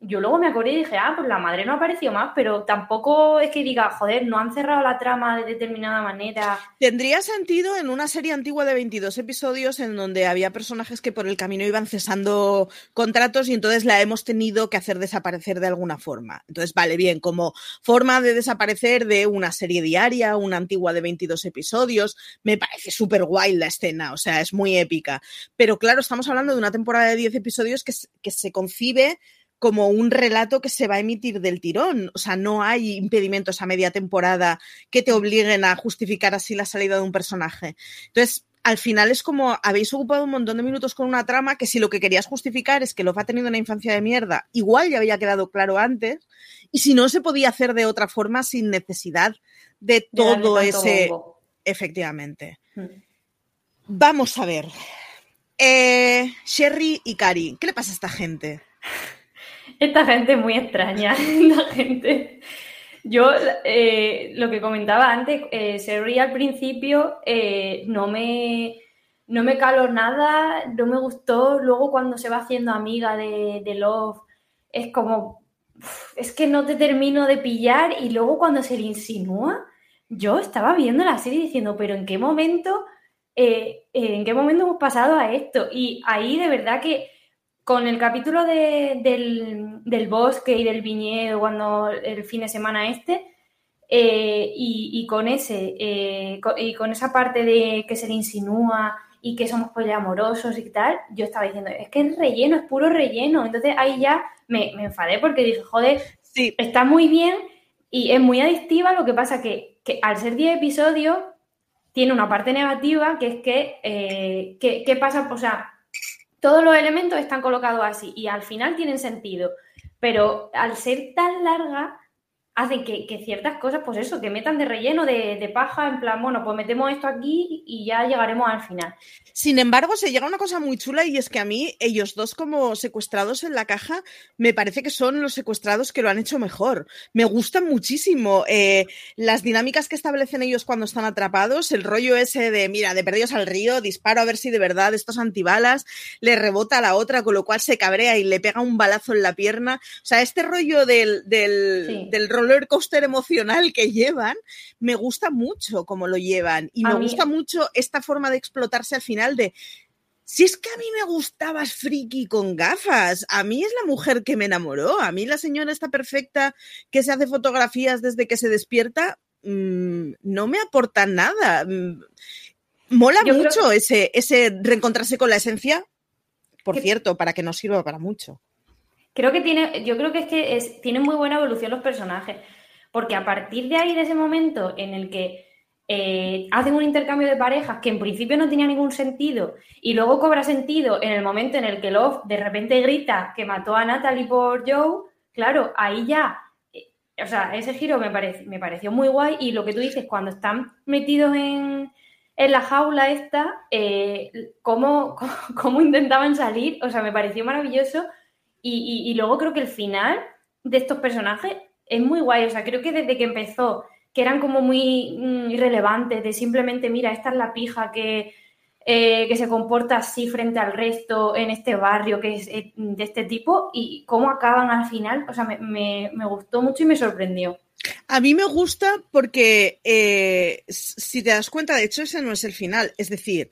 yo luego me acordé y dije, ah, pues la madre no apareció más, pero tampoco es que diga, joder, no han cerrado la trama de determinada manera. Tendría sentido en una serie antigua de 22 episodios en donde había personajes que por el camino iban cesando contratos y entonces la hemos tenido que hacer desaparecer de alguna forma. Entonces, vale, bien, como forma de desaparecer de una serie diaria, una antigua de 22 episodios, me parece súper guay la escena, o sea, es muy épica. Pero claro, estamos hablando de una temporada de 10 episodios que, que se concibe como un relato que se va a emitir del tirón. O sea, no hay impedimentos a media temporada que te obliguen a justificar así la salida de un personaje. Entonces, al final es como habéis ocupado un montón de minutos con una trama que si lo que querías justificar es que lo ha tenido una infancia de mierda, igual ya había quedado claro antes, y si no se podía hacer de otra forma sin necesidad de todo ese... Efectivamente. Hmm. Vamos a ver. Eh, Sherry y Cari, ¿qué le pasa a esta gente? Esta gente es muy extraña. La gente. Yo, eh, lo que comentaba antes, eh, al principio eh, no me no me caló nada, no me gustó. Luego, cuando se va haciendo amiga de, de Love, es como. Es que no te termino de pillar. Y luego, cuando se le insinúa, yo estaba viendo la serie diciendo, pero ¿en qué momento? Eh, ¿En qué momento hemos pasado a esto? Y ahí de verdad que con el capítulo del, bosque y del viñedo, cuando el fin de semana este, eh, y, con ese, eh, y con esa parte de que se le insinúa y que somos poliamorosos y tal, yo estaba diciendo, es que es relleno, es puro relleno. Entonces ahí ya me, enfadé porque dije, joder, sí. está muy bien y es muy adictiva, lo que pasa que, que al ser 10 episodios tiene una parte negativa que es que, eh, ¿qué pasa? O sea, todos los elementos están colocados así y al final tienen sentido, pero al ser tan larga, hacen que, ciertas cosas, pues eso, que metan de relleno, de, paja, en plan, bueno, pues metemos esto aquí y ya llegaremos al final. Sin embargo, se llega a una cosa muy chula y es que a mí, ellos dos como secuestrados en la caja, me parece que son los secuestrados que lo han hecho mejor. Me gustan muchísimo eh, las dinámicas que establecen ellos cuando están atrapados, el rollo ese de, mira, de perdidos al río, disparo a ver si de verdad estos antibalas, le rebota a la otra, con lo cual se cabrea y le pega un balazo en la pierna. O sea, este rollo del, del, del roller coaster emocional que llevan, me gusta mucho cómo lo llevan y me gusta mucho esta forma de explotarse al final de si es que a mí me gustabas friki con gafas, a mí es la mujer que me enamoró, a mí la señora está perfecta que se hace fotografías desde que se despierta, mm, no me aporta nada. Mm, mola mucho ese, ese reencontrarse con la esencia, por cierto, para que nos sirva para mucho. Creo que tiene, yo creo que es que es, tienen muy buena evolución los personajes, porque a partir de ahí, de ese momento en el que eh, hacen un intercambio de parejas que en principio no tenía ningún sentido y luego cobra sentido en el momento en el que Love de repente grita que mató a Natalie por Joe, claro, ahí ya, eh, o sea, ese giro me, me pareció muy guay y lo que tú dices, cuando están metidos en, en la jaula esta, eh, cómo, cómo, intentaban salir, o sea, me pareció maravilloso. Y, luego creo que el final de estos personajes es muy guay, o sea, creo que desde que empezó, que eran como muy mm, irrelevantes, de simplemente, mira, esta es la pija que, eh, que se comporta así frente al resto en este barrio que es eh, de este tipo, y cómo acaban al final, o sea, me gustó mucho y me sorprendió. A mí me gusta porque, eh, si te das cuenta, de hecho ese no es el final. Es decir,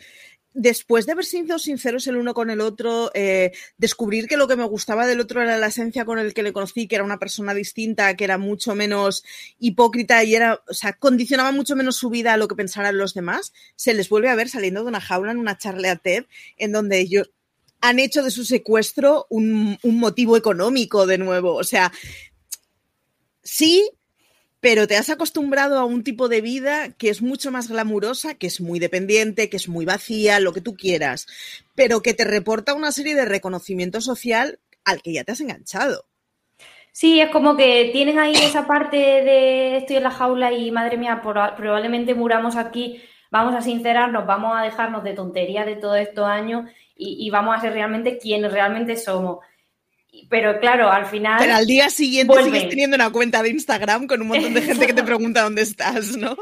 después de haber sido sinceros el uno con el otro, eh, descubrir que lo que me gustaba del otro era la esencia con el que le conocí, que era una persona distinta, que era mucho menos hipócrita y era, o sea, condicionaba mucho menos su vida a lo que pensaran los demás, se les vuelve a ver saliendo de una jaula en una charla a TED, en donde ellos han hecho de su secuestro un, un motivo económico de nuevo. O sea, sí, pero te has acostumbrado a un tipo de vida que es mucho más glamurosa, que es muy dependiente, que es muy vacía, lo que tú quieras, pero que te reporta una serie de reconocimiento social al que ya te has enganchado. Sí, es como que tienen ahí esa parte de estoy en la jaula y madre mía, probablemente muramos aquí, vamos a sincerarnos, vamos a dejarnos de tontería de todos estos años y, y vamos a ser realmente quienes realmente somos pero claro, al final. Pero al día siguiente sigues teniendo una cuenta de Instagram con un montón de gente que te pregunta dónde estás, ¿no?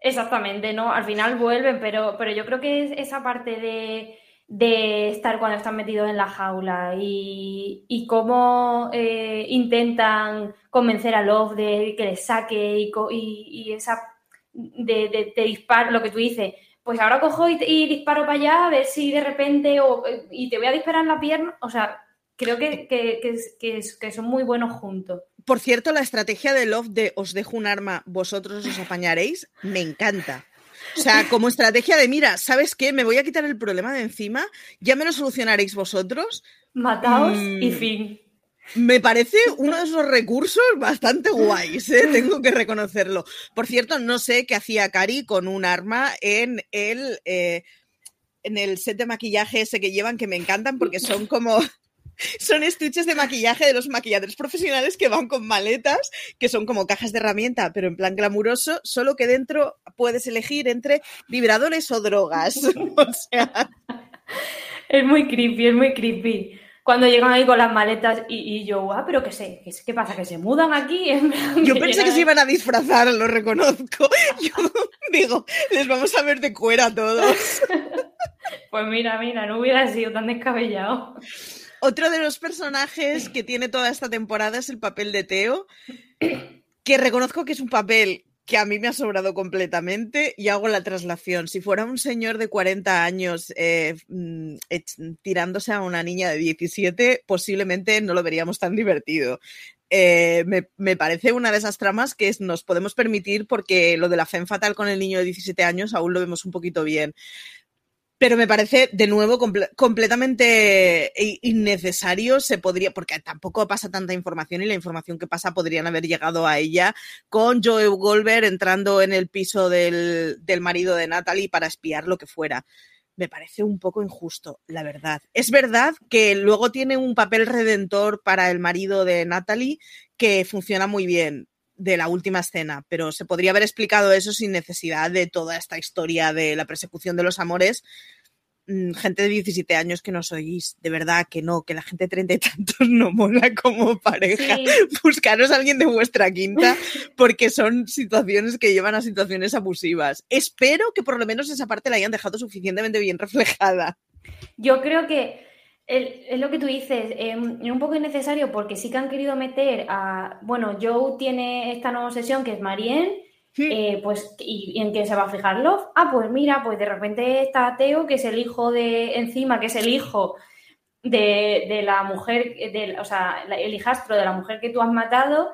Exactamente, ¿no? Al final vuelven, pero, pero yo creo que es esa parte de, de estar cuando están metidos en la jaula y, y cómo eh, intentan convencer a Love de que le saque y, y, esa de, de, disparo, lo que tú dices, pues ahora cojo y, disparo para allá a ver si de repente o, y te voy a disparar en la pierna, o sea, creo que, que, son muy buenos juntos. Por cierto, la estrategia de Love de os dejo un arma, vosotros os apañaréis, me encanta. O sea, como estrategia de, mira, ¿sabes qué? Me voy a quitar el problema de encima, ya me lo solucionaréis vosotros. Mataos y mm, fin. Me parece uno de esos recursos bastante guays, ¿eh? tengo que reconocerlo. Por cierto, no sé qué hacía Cari con un arma en el, eh, en el set de maquillaje ese que llevan, que me encantan porque son como son estuches de maquillaje de los maquilladores profesionales que van con maletas, que son como cajas de herramienta, pero en plan glamuroso, solo que dentro puedes elegir entre vibradores o drogas. o sea. Es muy creepy, es muy creepy. Cuando llegan ahí con las maletas y, yo, ah, pero qué sé, ¿qué, pasa? ¿Que se mudan aquí? yo pensé que se iban a disfrazar, lo reconozco. Yo digo, les vamos a ver de cuera a todos. pues mira, mira, no hubiera sido tan descabellado. Otro de los personajes que tiene toda esta temporada es el papel de Teo, que reconozco que es un papel que a mí me ha sobrado completamente y hago la traslación. Si fuera un señor de 40 años eh, mm, tirándose a una niña de 17, posiblemente no lo veríamos tan divertido. Eh, me, parece una de esas tramas que nos podemos permitir porque lo de la fe fatal con el niño de 17 años aún lo vemos un poquito bien pero me parece de nuevo completamente innecesario. Se podría, porque tampoco pasa tanta información y la información que pasa podrían haber llegado a ella con Joe Goldberg entrando en el piso del, del marido de Natalie para espiar lo que fuera. Me parece un poco injusto, la verdad. Es verdad que luego tiene un papel redentor para el marido de Natalie que funciona muy bien, de la última escena, pero se podría haber explicado eso sin necesidad de toda esta historia de la persecución de los amores. Mm, gente de 17 años que no sois, de verdad que no, que la gente de 30 y tantos no mola como pareja. Buscaros a alguien de vuestra quinta porque son situaciones que llevan a situaciones abusivas. Espero que por lo menos esa parte la hayan dejado suficientemente bien reflejada. Yo creo que es lo que tú dices, es un poco innecesario porque sí que han querido meter a. Bueno, Joe tiene esta nueva sesión que es Marianne, eh, pues, ¿y, en qué se va a fijar Love? Ah, pues mira, pues de repente está Teo, que es el hijo de. Encima, que es el hijo de, de la mujer, de, o sea, el hijastro de la mujer que tú has matado,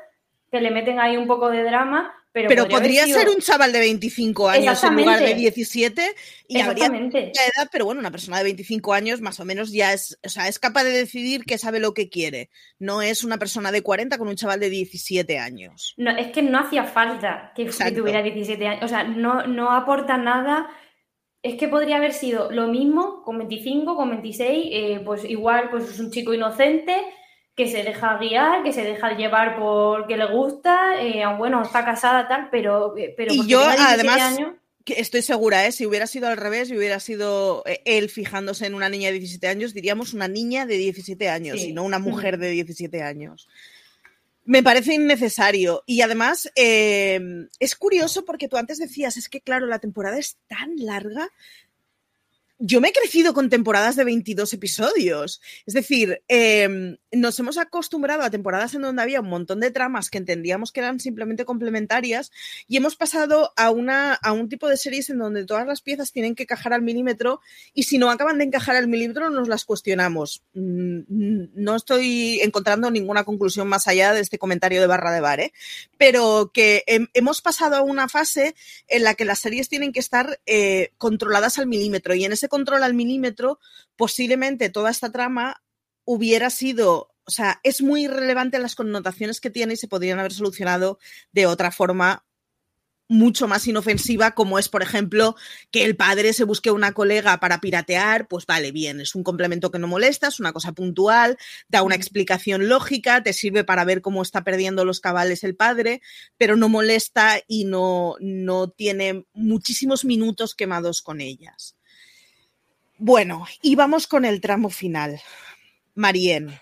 que le meten ahí un poco de drama pero, podría, ser un chaval de 25 años en lugar de 17 y habría edad, pero bueno, una persona de 25 años más o menos ya es, o sea, es capaz de decidir que sabe lo que quiere. No es una persona de 40 con un chaval de 17 años. No, es que no hacía falta que, tuviera 17 años, o sea, no, no aporta nada. Es que podría haber sido lo mismo con 25, con 26, eh, pues igual pues es un chico inocente que se deja guiar, que se deja llevar porque le gusta, eh, bueno, está casada tal, pero... Eh, pero y yo además Que estoy segura, ¿eh? si hubiera sido al revés, si hubiera sido eh, él fijándose en una niña de 17 años, diríamos una niña de 17 años Sí. y no una mujer de 17 años. Me parece innecesario. Y además, eh, es curioso porque tú antes decías, es que claro, la temporada es tan larga. Yo me he crecido con temporadas de 22 episodios. Es decir, eh, nos hemos acostumbrado a temporadas en donde había un montón de tramas que entendíamos que eran simplemente complementarias y hemos pasado a, una, a un tipo de series en donde todas las piezas tienen que encajar al milímetro y si no acaban de encajar al milímetro nos las cuestionamos. Mm, No estoy encontrando ninguna conclusión más allá de este comentario de barra de bar, ¿eh? pero que hem- hemos pasado a una fase en la que las series tienen que estar eh, controladas al milímetro y en ese control al milímetro posiblemente toda esta trama hubiera sido, o sea, es muy relevante las connotaciones que tiene y se podrían haber solucionado de otra forma mucho más inofensiva, como es, por ejemplo, que el padre se busque una colega para piratear, pues vale, bien, es un complemento que no molesta, es una cosa puntual, da una explicación lógica, te sirve para ver cómo está perdiendo los cabales el padre, pero no molesta y no, no tiene muchísimos minutos quemados con ellas. Bueno, y vamos con el tramo final. Marién.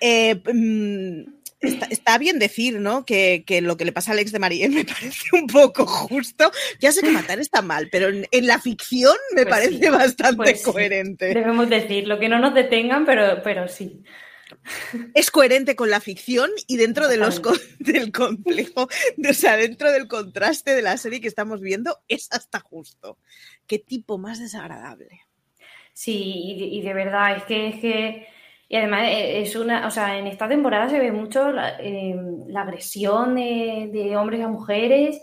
Eh, mm, está, está bien decir, ¿no? Que, que lo que le pasa al ex de Marién me parece un poco justo. Ya sé que matar está mal, pero en, en la ficción me Pues parece sí, bastante pues sí. coherente. Debemos decirlo, que no nos detengan, pero, pero sí. es coherente con la ficción y dentro de los del complejo, o sea, dentro del contraste de la serie que estamos viendo, es hasta justo. Qué tipo más desagradable. Sí, y de, y de verdad, es que, es que, y además eh, es una, o sea, en esta temporada se ve mucho la, eh, la agresión de, de hombres a mujeres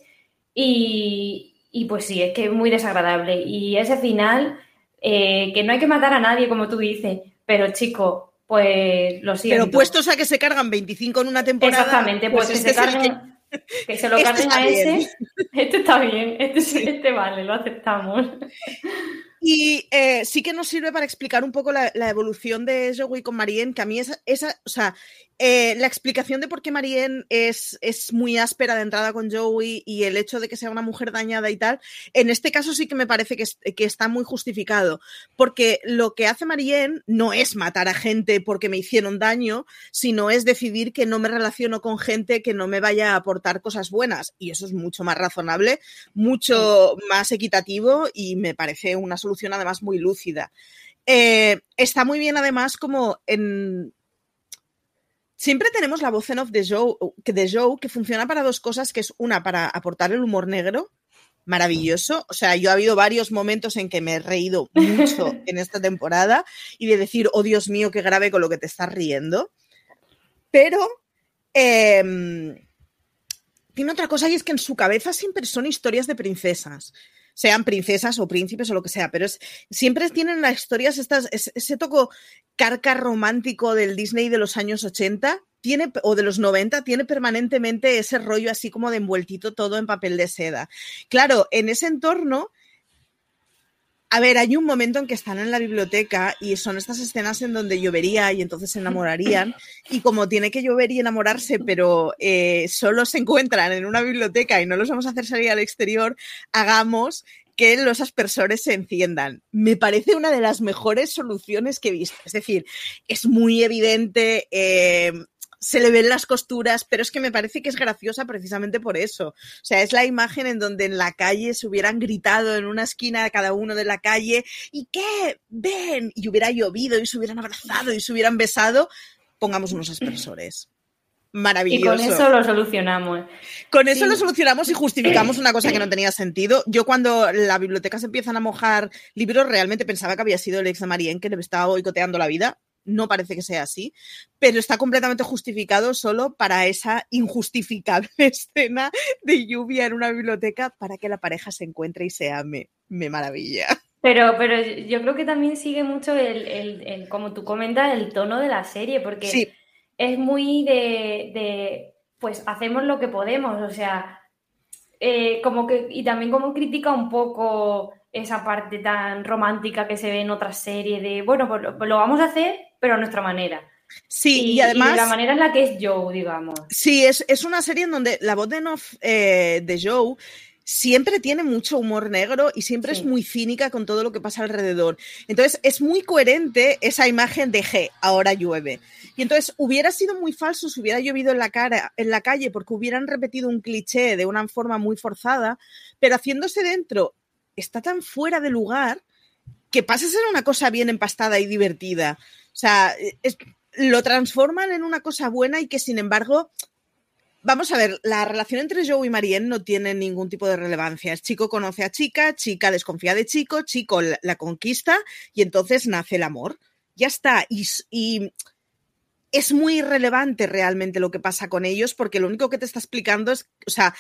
y, y pues sí, es que es muy desagradable. Y ese final, eh, que no hay que matar a nadie, como tú dices, pero chico, pues lo siento. Pero puestos a que se cargan 25 en una temporada. Exactamente, pues, que este se carguen, que... se lo este carguen a bien. ese. Este está bien, este, sí, este vale, lo aceptamos. Y eh, sí que nos sirve para explicar un poco la, evolución de Joey con Marianne, que a mí esa, esa o sea, eh, la explicación de por qué Marianne es, es muy áspera de entrada con Joey y el hecho de que sea una mujer dañada y tal, en este caso sí que me parece que, es- que está muy justificado, porque lo que hace Marianne no es matar a gente porque me hicieron daño, sino es decidir que no me relaciono con gente que no me vaya a aportar cosas buenas, y eso es mucho más razonable, mucho más equitativo y me parece una solución además muy lúcida. Eh, está muy bien además como en... Siempre tenemos la voz en off de Joe, que- de Joe que funciona para dos cosas, que es una para aportar el humor negro, maravilloso. O sea, yo ha habido varios momentos en que me he reído mucho en esta temporada y de decir, oh Dios mío, qué grave con lo que te estás riendo. Pero em, tiene otra cosa y es que en su cabeza siempre son historias de princesas. Sean princesas o príncipes o lo que sea, pero es, siempre tienen las historias, estas, es- ese toco carca romántico del Disney de los años 80 tiene, o de los 90 tiene permanentemente ese rollo así como de envueltito todo en papel de seda. Claro, en ese entorno, a ver, hay un momento en que están en la biblioteca y son estas escenas en donde llovería y entonces se enamorarían y como tiene que llover y enamorarse, pero eh, solo se encuentran en una biblioteca y no los vamos a hacer salir al exterior, hagamos que los aspersores se enciendan. Me parece una de las mejores soluciones que he visto. Es decir, es muy evidente, eh, se le ven las costuras, pero es que me parece que es graciosa precisamente por eso. O sea, es la imagen en donde en la calle se hubieran gritado en una esquina cada uno de la calle, ¿y qué? Ven, y hubiera llovido y se hubieran abrazado y se hubieran besado. Pongamos unos aspersores. Y Maravilloso. con eso lo solucionamos. Con eso Sí. lo solucionamos y justificamos una cosa que no tenía sentido. Yo cuando la biblioteca se empiezan a mojar libros, realmente pensaba que había sido el ex de Marien que le estaba boicoteando la vida. No parece que sea así, pero está completamente justificado solo para esa injustificable escena de lluvia en una biblioteca para que la pareja se encuentre y se ame. Me maravilla. Pero, pero yo creo que también sigue mucho el, el- el- como tú comentas, el tono de la serie, porque Sí. es muy de, de, pues hacemos lo que podemos, o sea, eh, como que, y también como critica un poco esa parte tan romántica que se ve en otras series de, bueno, pues lo, pues lo vamos a hacer, pero a nuestra manera. Sí, y, y además... de la manera en la que es Joe, digamos. Sí, es, es una serie en donde la voz de en off, eh, de Joe siempre tiene mucho humor negro y siempre Sí. es muy cínica con todo lo que pasa alrededor. Entonces es muy coherente esa imagen de G, ahora llueve. Y entonces hubiera sido muy falso si hubiera llovido en la cara, en la calle, porque hubieran repetido un cliché de una forma muy forzada, pero haciéndose dentro está tan fuera de lugar que pasa a ser una cosa bien empastada y divertida. O sea, lo transforman en una cosa buena y que sin embargo Vamos a ver, la relación entre Joe y Marianne no tiene ningún tipo de relevancia. Chico conoce a chica, chica desconfía de chico, chico la, conquista y entonces nace el amor. Ya está. Y es muy irrelevante realmente lo que pasa con ellos porque lo único que te está explicando es, o sea,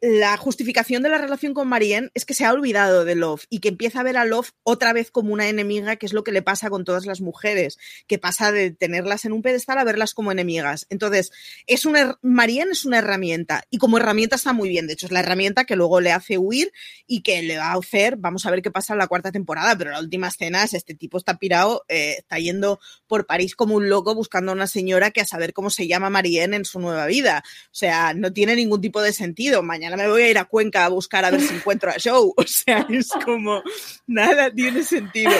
la justificación de la relación con Marianne es que se ha olvidado de Love y que empieza a ver a Love otra vez como una enemiga, que es lo que le pasa con todas las mujeres, que pasa de tenerlas en un pedestal a verlas como enemigas. Entonces, es una Marianne es una herramienta y como herramienta está muy bien. De hecho, es la herramienta que luego le hace huir y que le va a hacer. Vamos a ver qué pasa en la cuarta temporada, pero la última escena es este tipo está pirado, eh, está yendo por París como un loco buscando a una señora que a saber cómo se llama Marianne en su nueva vida. O sea, no tiene ningún tipo de sentido. Mañana me voy a ir a Cuenca a buscar a ver si encuentro a Joe. O sea, es como nada tiene sentido.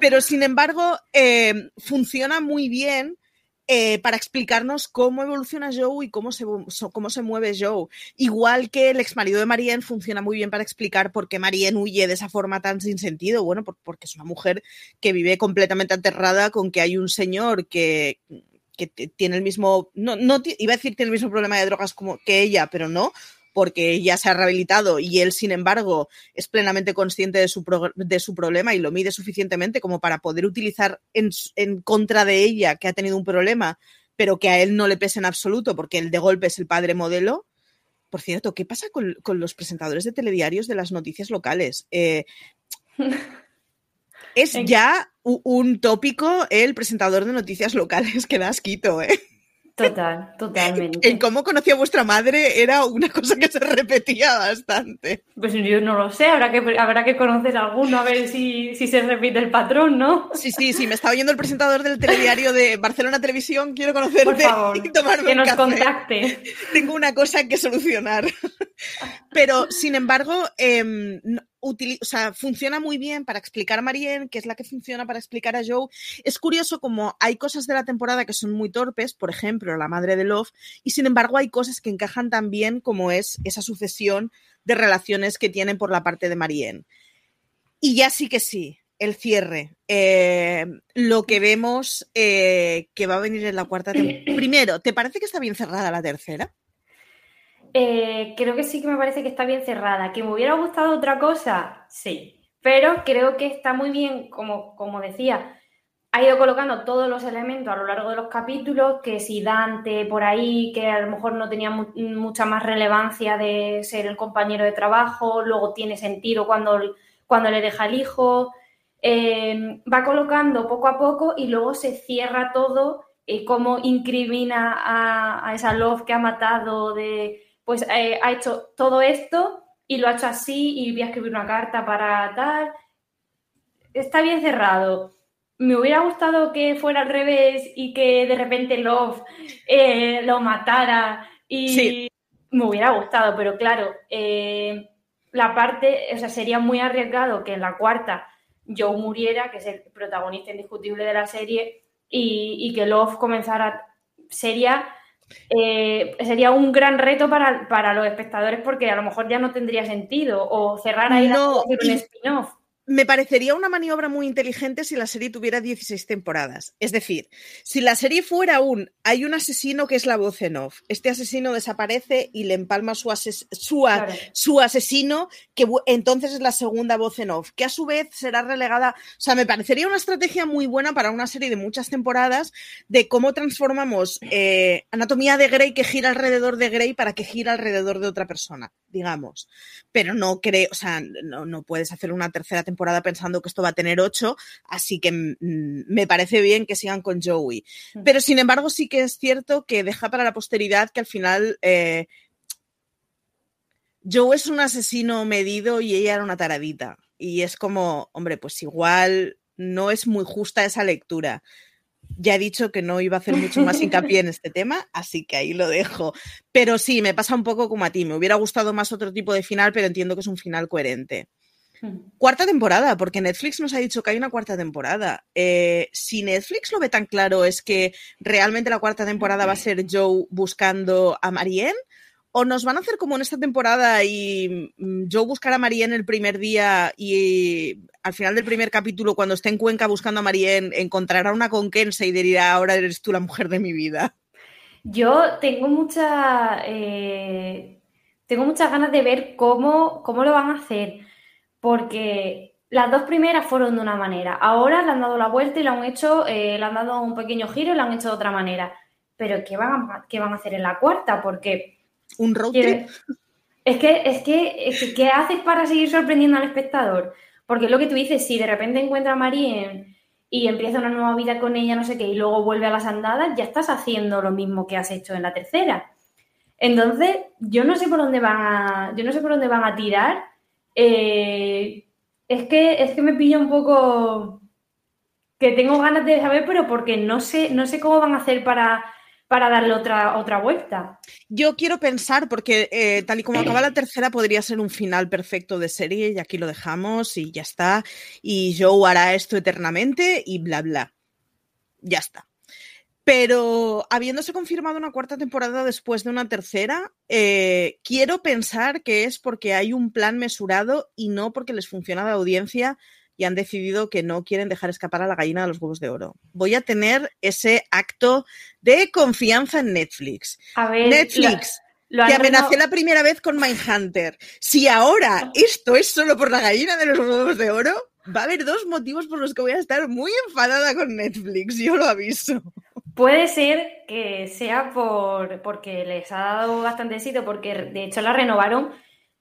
Pero sin embargo, eh, funciona muy bien eh, para explicarnos cómo evoluciona Joe y cómo se, cómo se mueve Joe. Igual que el ex marido de Marianne funciona muy bien para explicar por qué Marianne huye de esa forma tan sin sentido. Bueno, por- porque es una mujer que vive completamente aterrada con que hay un señor que, que tiene el mismo, no, no iba a decir tiene el mismo problema de drogas como que ella, pero no, porque ella se ha rehabilitado y él, sin embargo, es plenamente consciente de su, pro- de su problema y lo mide suficientemente como para poder utilizar en, en contra de ella que ha tenido un problema, pero que a él no le pese en absoluto porque él de golpe es el padre modelo. Por cierto, ¿qué pasa con, con los presentadores de telediarios de las noticias locales? Eh, es ya un tópico el presentador de noticias locales que da asquito, ¿eh? Total, totalmente. En cómo conocí a vuestra madre era una cosa que se repetía bastante. Pues yo no lo sé, habrá que, habrá que conocer alguno a ver si, si se repite el patrón, ¿no? Sí, sí, sí, me está oyendo el presentador del telediario de Barcelona Televisión, quiero conocerte Por favor, y tomarme que un nos café. contacte. Tengo una cosa que solucionar. Pero, sin embargo, em, o sea, funciona muy bien para explicar a Marianne, que es la que funciona para explicar a Joe. Es curioso como hay cosas de la temporada que son muy torpes, por ejemplo, la madre de Love, y sin embargo hay cosas que encajan tan bien como es esa sucesión de relaciones que tienen por la parte de Marianne. Y ya sí que sí, el cierre. Eh, lo que vemos eh, que va a venir en la cuarta temporada. Primero, ¿te parece que está bien cerrada la tercera? Eh, creo que sí que me parece que está bien cerrada. ¿Que me hubiera gustado otra cosa? Sí. Pero creo que está muy bien, como, como decía, ha ido colocando todos los elementos a lo largo de los capítulos, que si Dante por ahí, que a lo mejor no tenía mu- mucha más relevancia de ser el compañero de trabajo, luego tiene sentido cuando, cuando le deja el hijo, eh, va colocando poco a poco y luego se cierra todo, eh, cómo incrimina a, a esa Love que ha matado de pues eh, ha hecho todo esto y lo ha hecho así y voy a escribir una carta para tal. Está bien cerrado. Me hubiera gustado que fuera al revés y que de repente Love eh, lo matara y Sí. me hubiera gustado, pero claro, eh, la parte, o sea, sería muy arriesgado que en la cuarta Joe muriera, que es el protagonista indiscutible de la serie, y, y que Love comenzara, sería eh, sería un gran reto para, para los espectadores porque a lo mejor ya no tendría sentido o cerrar ahí No, un spin-off. Me parecería una maniobra muy inteligente si la serie tuviera 16 temporadas. Es decir, si la serie fuera un hay un asesino que es la voz en off, este asesino desaparece y le empalma su, ases- su, a- Claro. su asesino, que entonces es la segunda voz en off, que a su vez será relegada. O sea, me parecería una estrategia muy buena para una serie de muchas temporadas de cómo transformamos eh, Anatomía de Grey que gira alrededor de Grey para que gira alrededor de otra persona, digamos. Pero no creo, o sea, no, no puedes hacer una tercera temporada pensando que esto va a tener ocho, así que me parece bien que sigan con Joey. Mm. Pero sin embargo, sí que es cierto que deja para la posteridad que al final eh, Joe es un asesino medido y ella era una taradita. Y es como, hombre, pues igual no es muy justa esa lectura. Ya he dicho que no iba a hacer mucho más hincapié en este tema, así que ahí lo dejo. Pero sí, me pasa un poco como a ti. Me hubiera gustado más otro tipo de final, pero entiendo que es un final coherente. Hmm. Cuarta temporada, porque Netflix nos ha dicho que hay una cuarta temporada. Eh, si Netflix lo ve tan claro, es que realmente la cuarta temporada va a ser Joe buscando a Marianne, o nos van a hacer como en esta temporada y mm, Joe buscará a Marianne el primer día y al final del primer capítulo, cuando esté en Cuenca buscando a Marianne, encontrará una conquensa y dirá, ahora eres tú la mujer de mi vida. Yo tengo mucha. eh, tengo muchas ganas de ver cómo, cómo lo van a hacer. Porque las dos primeras fueron de una manera. Ahora le han dado la vuelta y le han hecho, eh, le han dado un pequeño giro y lo han hecho de otra manera. Pero ¿qué van a, qué van a hacer en la cuarta? Porque Un road trip. es que, es que, es que, ¿qué haces para seguir sorprendiendo al espectador? Porque lo que tú dices, si de repente encuentra a Marien y empieza una nueva vida con ella, no sé qué, y luego vuelve a las andadas, ya estás haciendo lo mismo que has hecho en la tercera. Entonces, yo no sé por dónde van a, yo no sé por dónde van a tirar. Eh, es que, es que me pilla un poco que tengo ganas de saber, pero porque no sé, no sé cómo van a hacer para, para darle otra, otra vuelta. Yo quiero pensar, porque eh, tal y como acaba la tercera, podría ser un final perfecto de serie y aquí lo dejamos y ya está. Y Joe hará esto eternamente y bla, bla. Ya está. Pero habiéndose confirmado una cuarta temporada después de una tercera, eh, quiero pensar que es porque hay un plan mesurado y no porque les funciona la audiencia y han decidido que no quieren dejar escapar a la gallina de los huevos de oro. Voy a tener ese acto de confianza en Netflix. A ver, Netflix, lo que amenacé la primera vez con Mindhunter. Si ahora esto es solo por la gallina de los huevos de oro, va a haber dos motivos por los que voy a estar muy enfadada con Netflix, yo lo aviso. Puede ser que sea por porque les ha dado bastante éxito, porque de hecho la renovaron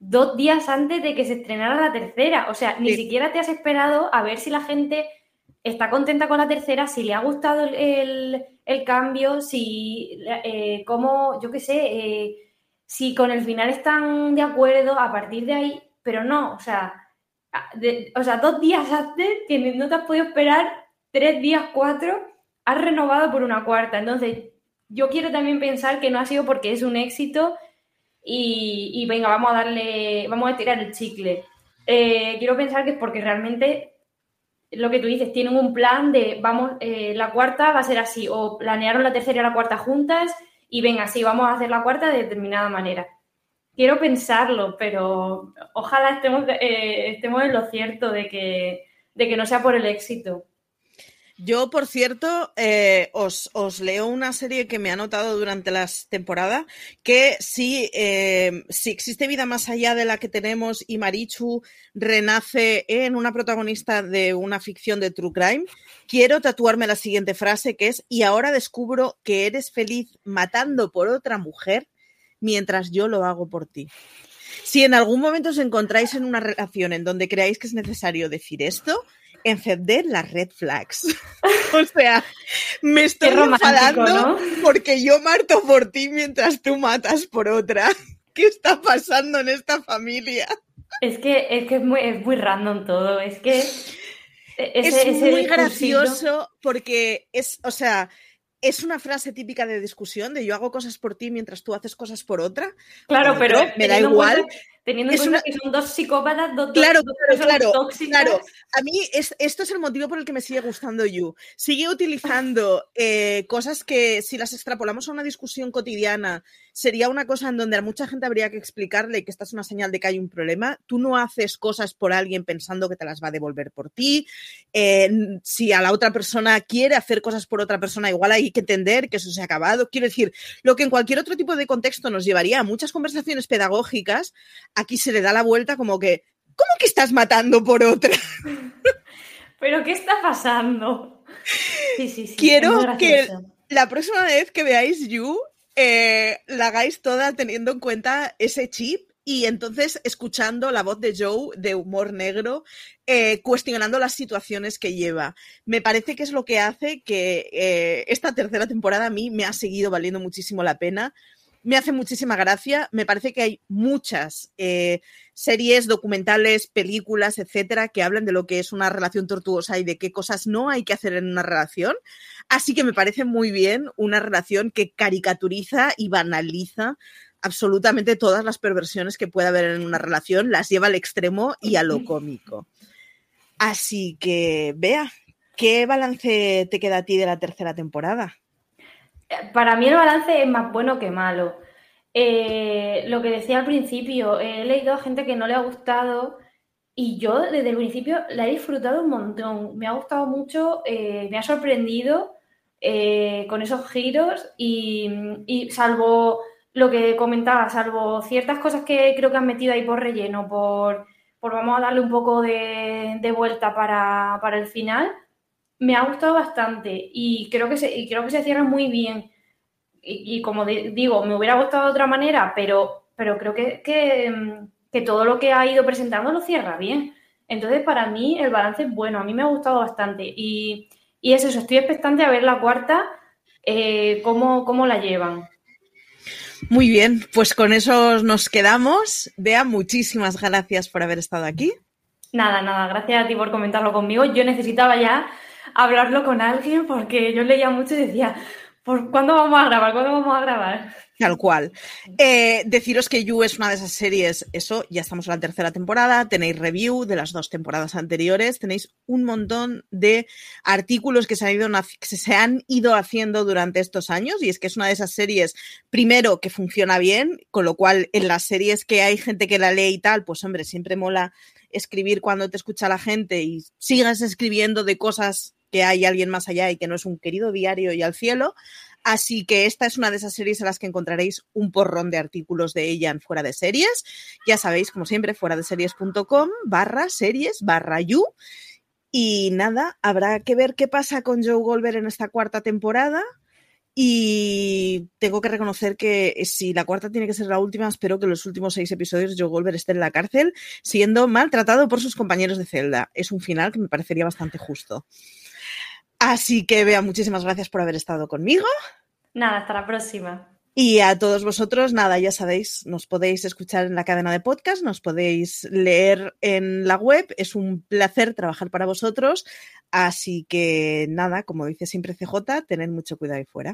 dos días antes de que se estrenara la tercera. O sea, ni siquiera te has esperado a ver si la gente está contenta con la tercera, si le ha gustado el, el- el cambio, si, eh, cómo, yo qué sé, eh, si con el final están de acuerdo a partir de ahí, pero no, o sea, de- o sea, dos días antes que no te has podido esperar, tres días, cuatro, has renovado por una cuarta. Entonces, yo quiero también pensar que no ha sido porque es un éxito y, y venga, vamos a darle, vamos a tirar el chicle. Eh, quiero pensar que es porque realmente lo que tú dices, tienen un plan de, vamos, eh, la cuarta va a ser así, o planearon la tercera y la cuarta juntas y venga, sí, vamos a hacer la cuarta de determinada manera. Quiero pensarlo, pero ojalá estemos, eh, estemos en lo cierto de que, de que no sea por el éxito. Yo, por cierto, eh, os, os leo una serie que me ha notado durante la temporada, que si, eh, si existe vida más allá de la que tenemos y Marichu renace en una protagonista de una ficción de True Crime, quiero tatuarme la siguiente frase, que es, y ahora descubro que eres feliz matando por otra mujer mientras yo lo hago por ti. Si en algún momento os encontráis en una relación en donde creáis que es necesario decir esto, encender las red flags. o sea, me estoy enfadando ¿no? porque yo marto por ti mientras tú matas por otra. ¿Qué está pasando en esta familia? Es que es, que es, muy, es muy random todo. Es que. e- es muy gracioso porque es, o sea, es una frase típica de discusión de yo hago cosas por ti mientras tú haces cosas por otra. Claro, Pero pero. me da igual. cuenta- Teniendo en Es cuenta una- que son dos psicópatas, dos, Claro, dos claro, personas claro, tóxicas. claro. A mí es, esto es el motivo por el que me sigue gustando You. Sigue utilizando eh, cosas que si las extrapolamos a una discusión cotidiana sería una cosa en donde a mucha gente habría que explicarle que esta es una señal de que hay un problema. Tú no haces cosas por alguien pensando que te las va a devolver por ti. Eh, si a la otra persona quiere hacer cosas por otra persona, igual hay que entender que eso se ha acabado. Quiero decir, lo que en cualquier otro tipo de contexto nos llevaría a muchas conversaciones pedagógicas, aquí se le da la vuelta como que, ¿cómo que estás matando por otra? ¿Pero qué está pasando? Sí, sí, sí. Quiero que la próxima vez que veáis You, eh, la hagáis toda teniendo en cuenta ese chip y entonces escuchando la voz de Joe de humor negro, eh, cuestionando las situaciones que lleva. Me parece que es lo que hace que eh, esta tercera temporada a mí me ha seguido valiendo muchísimo la pena me hace muchísima gracia. Me parece que hay muchas eh, series, documentales, películas, etcétera, que hablan de lo que es una relación tortuosa y de qué cosas no hay que hacer en una relación. Así que me parece muy bien una relación que caricaturiza y banaliza absolutamente todas las perversiones que puede haber en una relación, las lleva al extremo y a lo cómico. Así que, vea, ¿qué balance te queda a ti de la tercera temporada? Para mí el balance es más bueno que malo. Eh, lo que decía al principio, he leído a gente que no le ha gustado y yo desde el principio la he disfrutado un montón. Me ha gustado mucho, eh, me ha sorprendido eh, con esos giros y, salvo lo que comentaba, salvo ciertas cosas que creo que han metido ahí por relleno, por, por vamos a darle un poco de, vuelta para, para el final, me ha gustado bastante y creo que se, y creo que se cierra muy bien. Y, como digo, me hubiera gustado de otra manera, pero, pero creo que, que, todo lo que ha ido presentando lo cierra bien. Entonces, para mí, el balance es bueno. A mí me ha gustado bastante. Y, y es eso, estoy expectante a ver la cuarta, eh, cómo, cómo la llevan. Muy bien, pues con eso nos quedamos. Bea, muchísimas gracias por haber estado aquí. Nada, nada, gracias a ti por comentarlo conmigo. Yo necesitaba ya hablarlo con alguien porque yo leía mucho y decía, ¿por cuándo vamos a grabar? ¿Cuándo vamos a grabar? Tal cual. Eh, deciros que You es una de esas series, eso, ya estamos en la tercera temporada, tenéis review de las dos temporadas anteriores, tenéis un montón de artículos que se han ido, que se han ido haciendo durante estos años y es que es una de esas series, primero, que funciona bien, con lo cual en las series que hay gente que la lee y tal, pues hombre, siempre mola escribir cuando te escucha la gente y sigas escribiendo de cosas que hay alguien más allá y que no es un querido diario y al cielo. Así que esta es una de esas series en las que encontraréis un porrón de artículos de ella en Fuera de Series. Ya sabéis, como siempre, fuera de series.com barra series barra you. Y nada, habrá que ver qué pasa con Joe Goldberg en esta cuarta temporada. Y tengo que reconocer que si la cuarta tiene que ser la última, espero que los últimos seis episodios Joe Goldberg esté en la cárcel siendo maltratado por sus compañeros de celda. Es un final que me parecería bastante justo. Así que, Bea, muchísimas gracias por haber estado conmigo. Nada, hasta la próxima. Y a todos vosotros, nada, ya sabéis, nos podéis escuchar en la cadena de podcast, nos podéis leer en la web. Es un placer trabajar para vosotros. Así que, nada, como dice siempre CJ, tened mucho cuidado ahí fuera.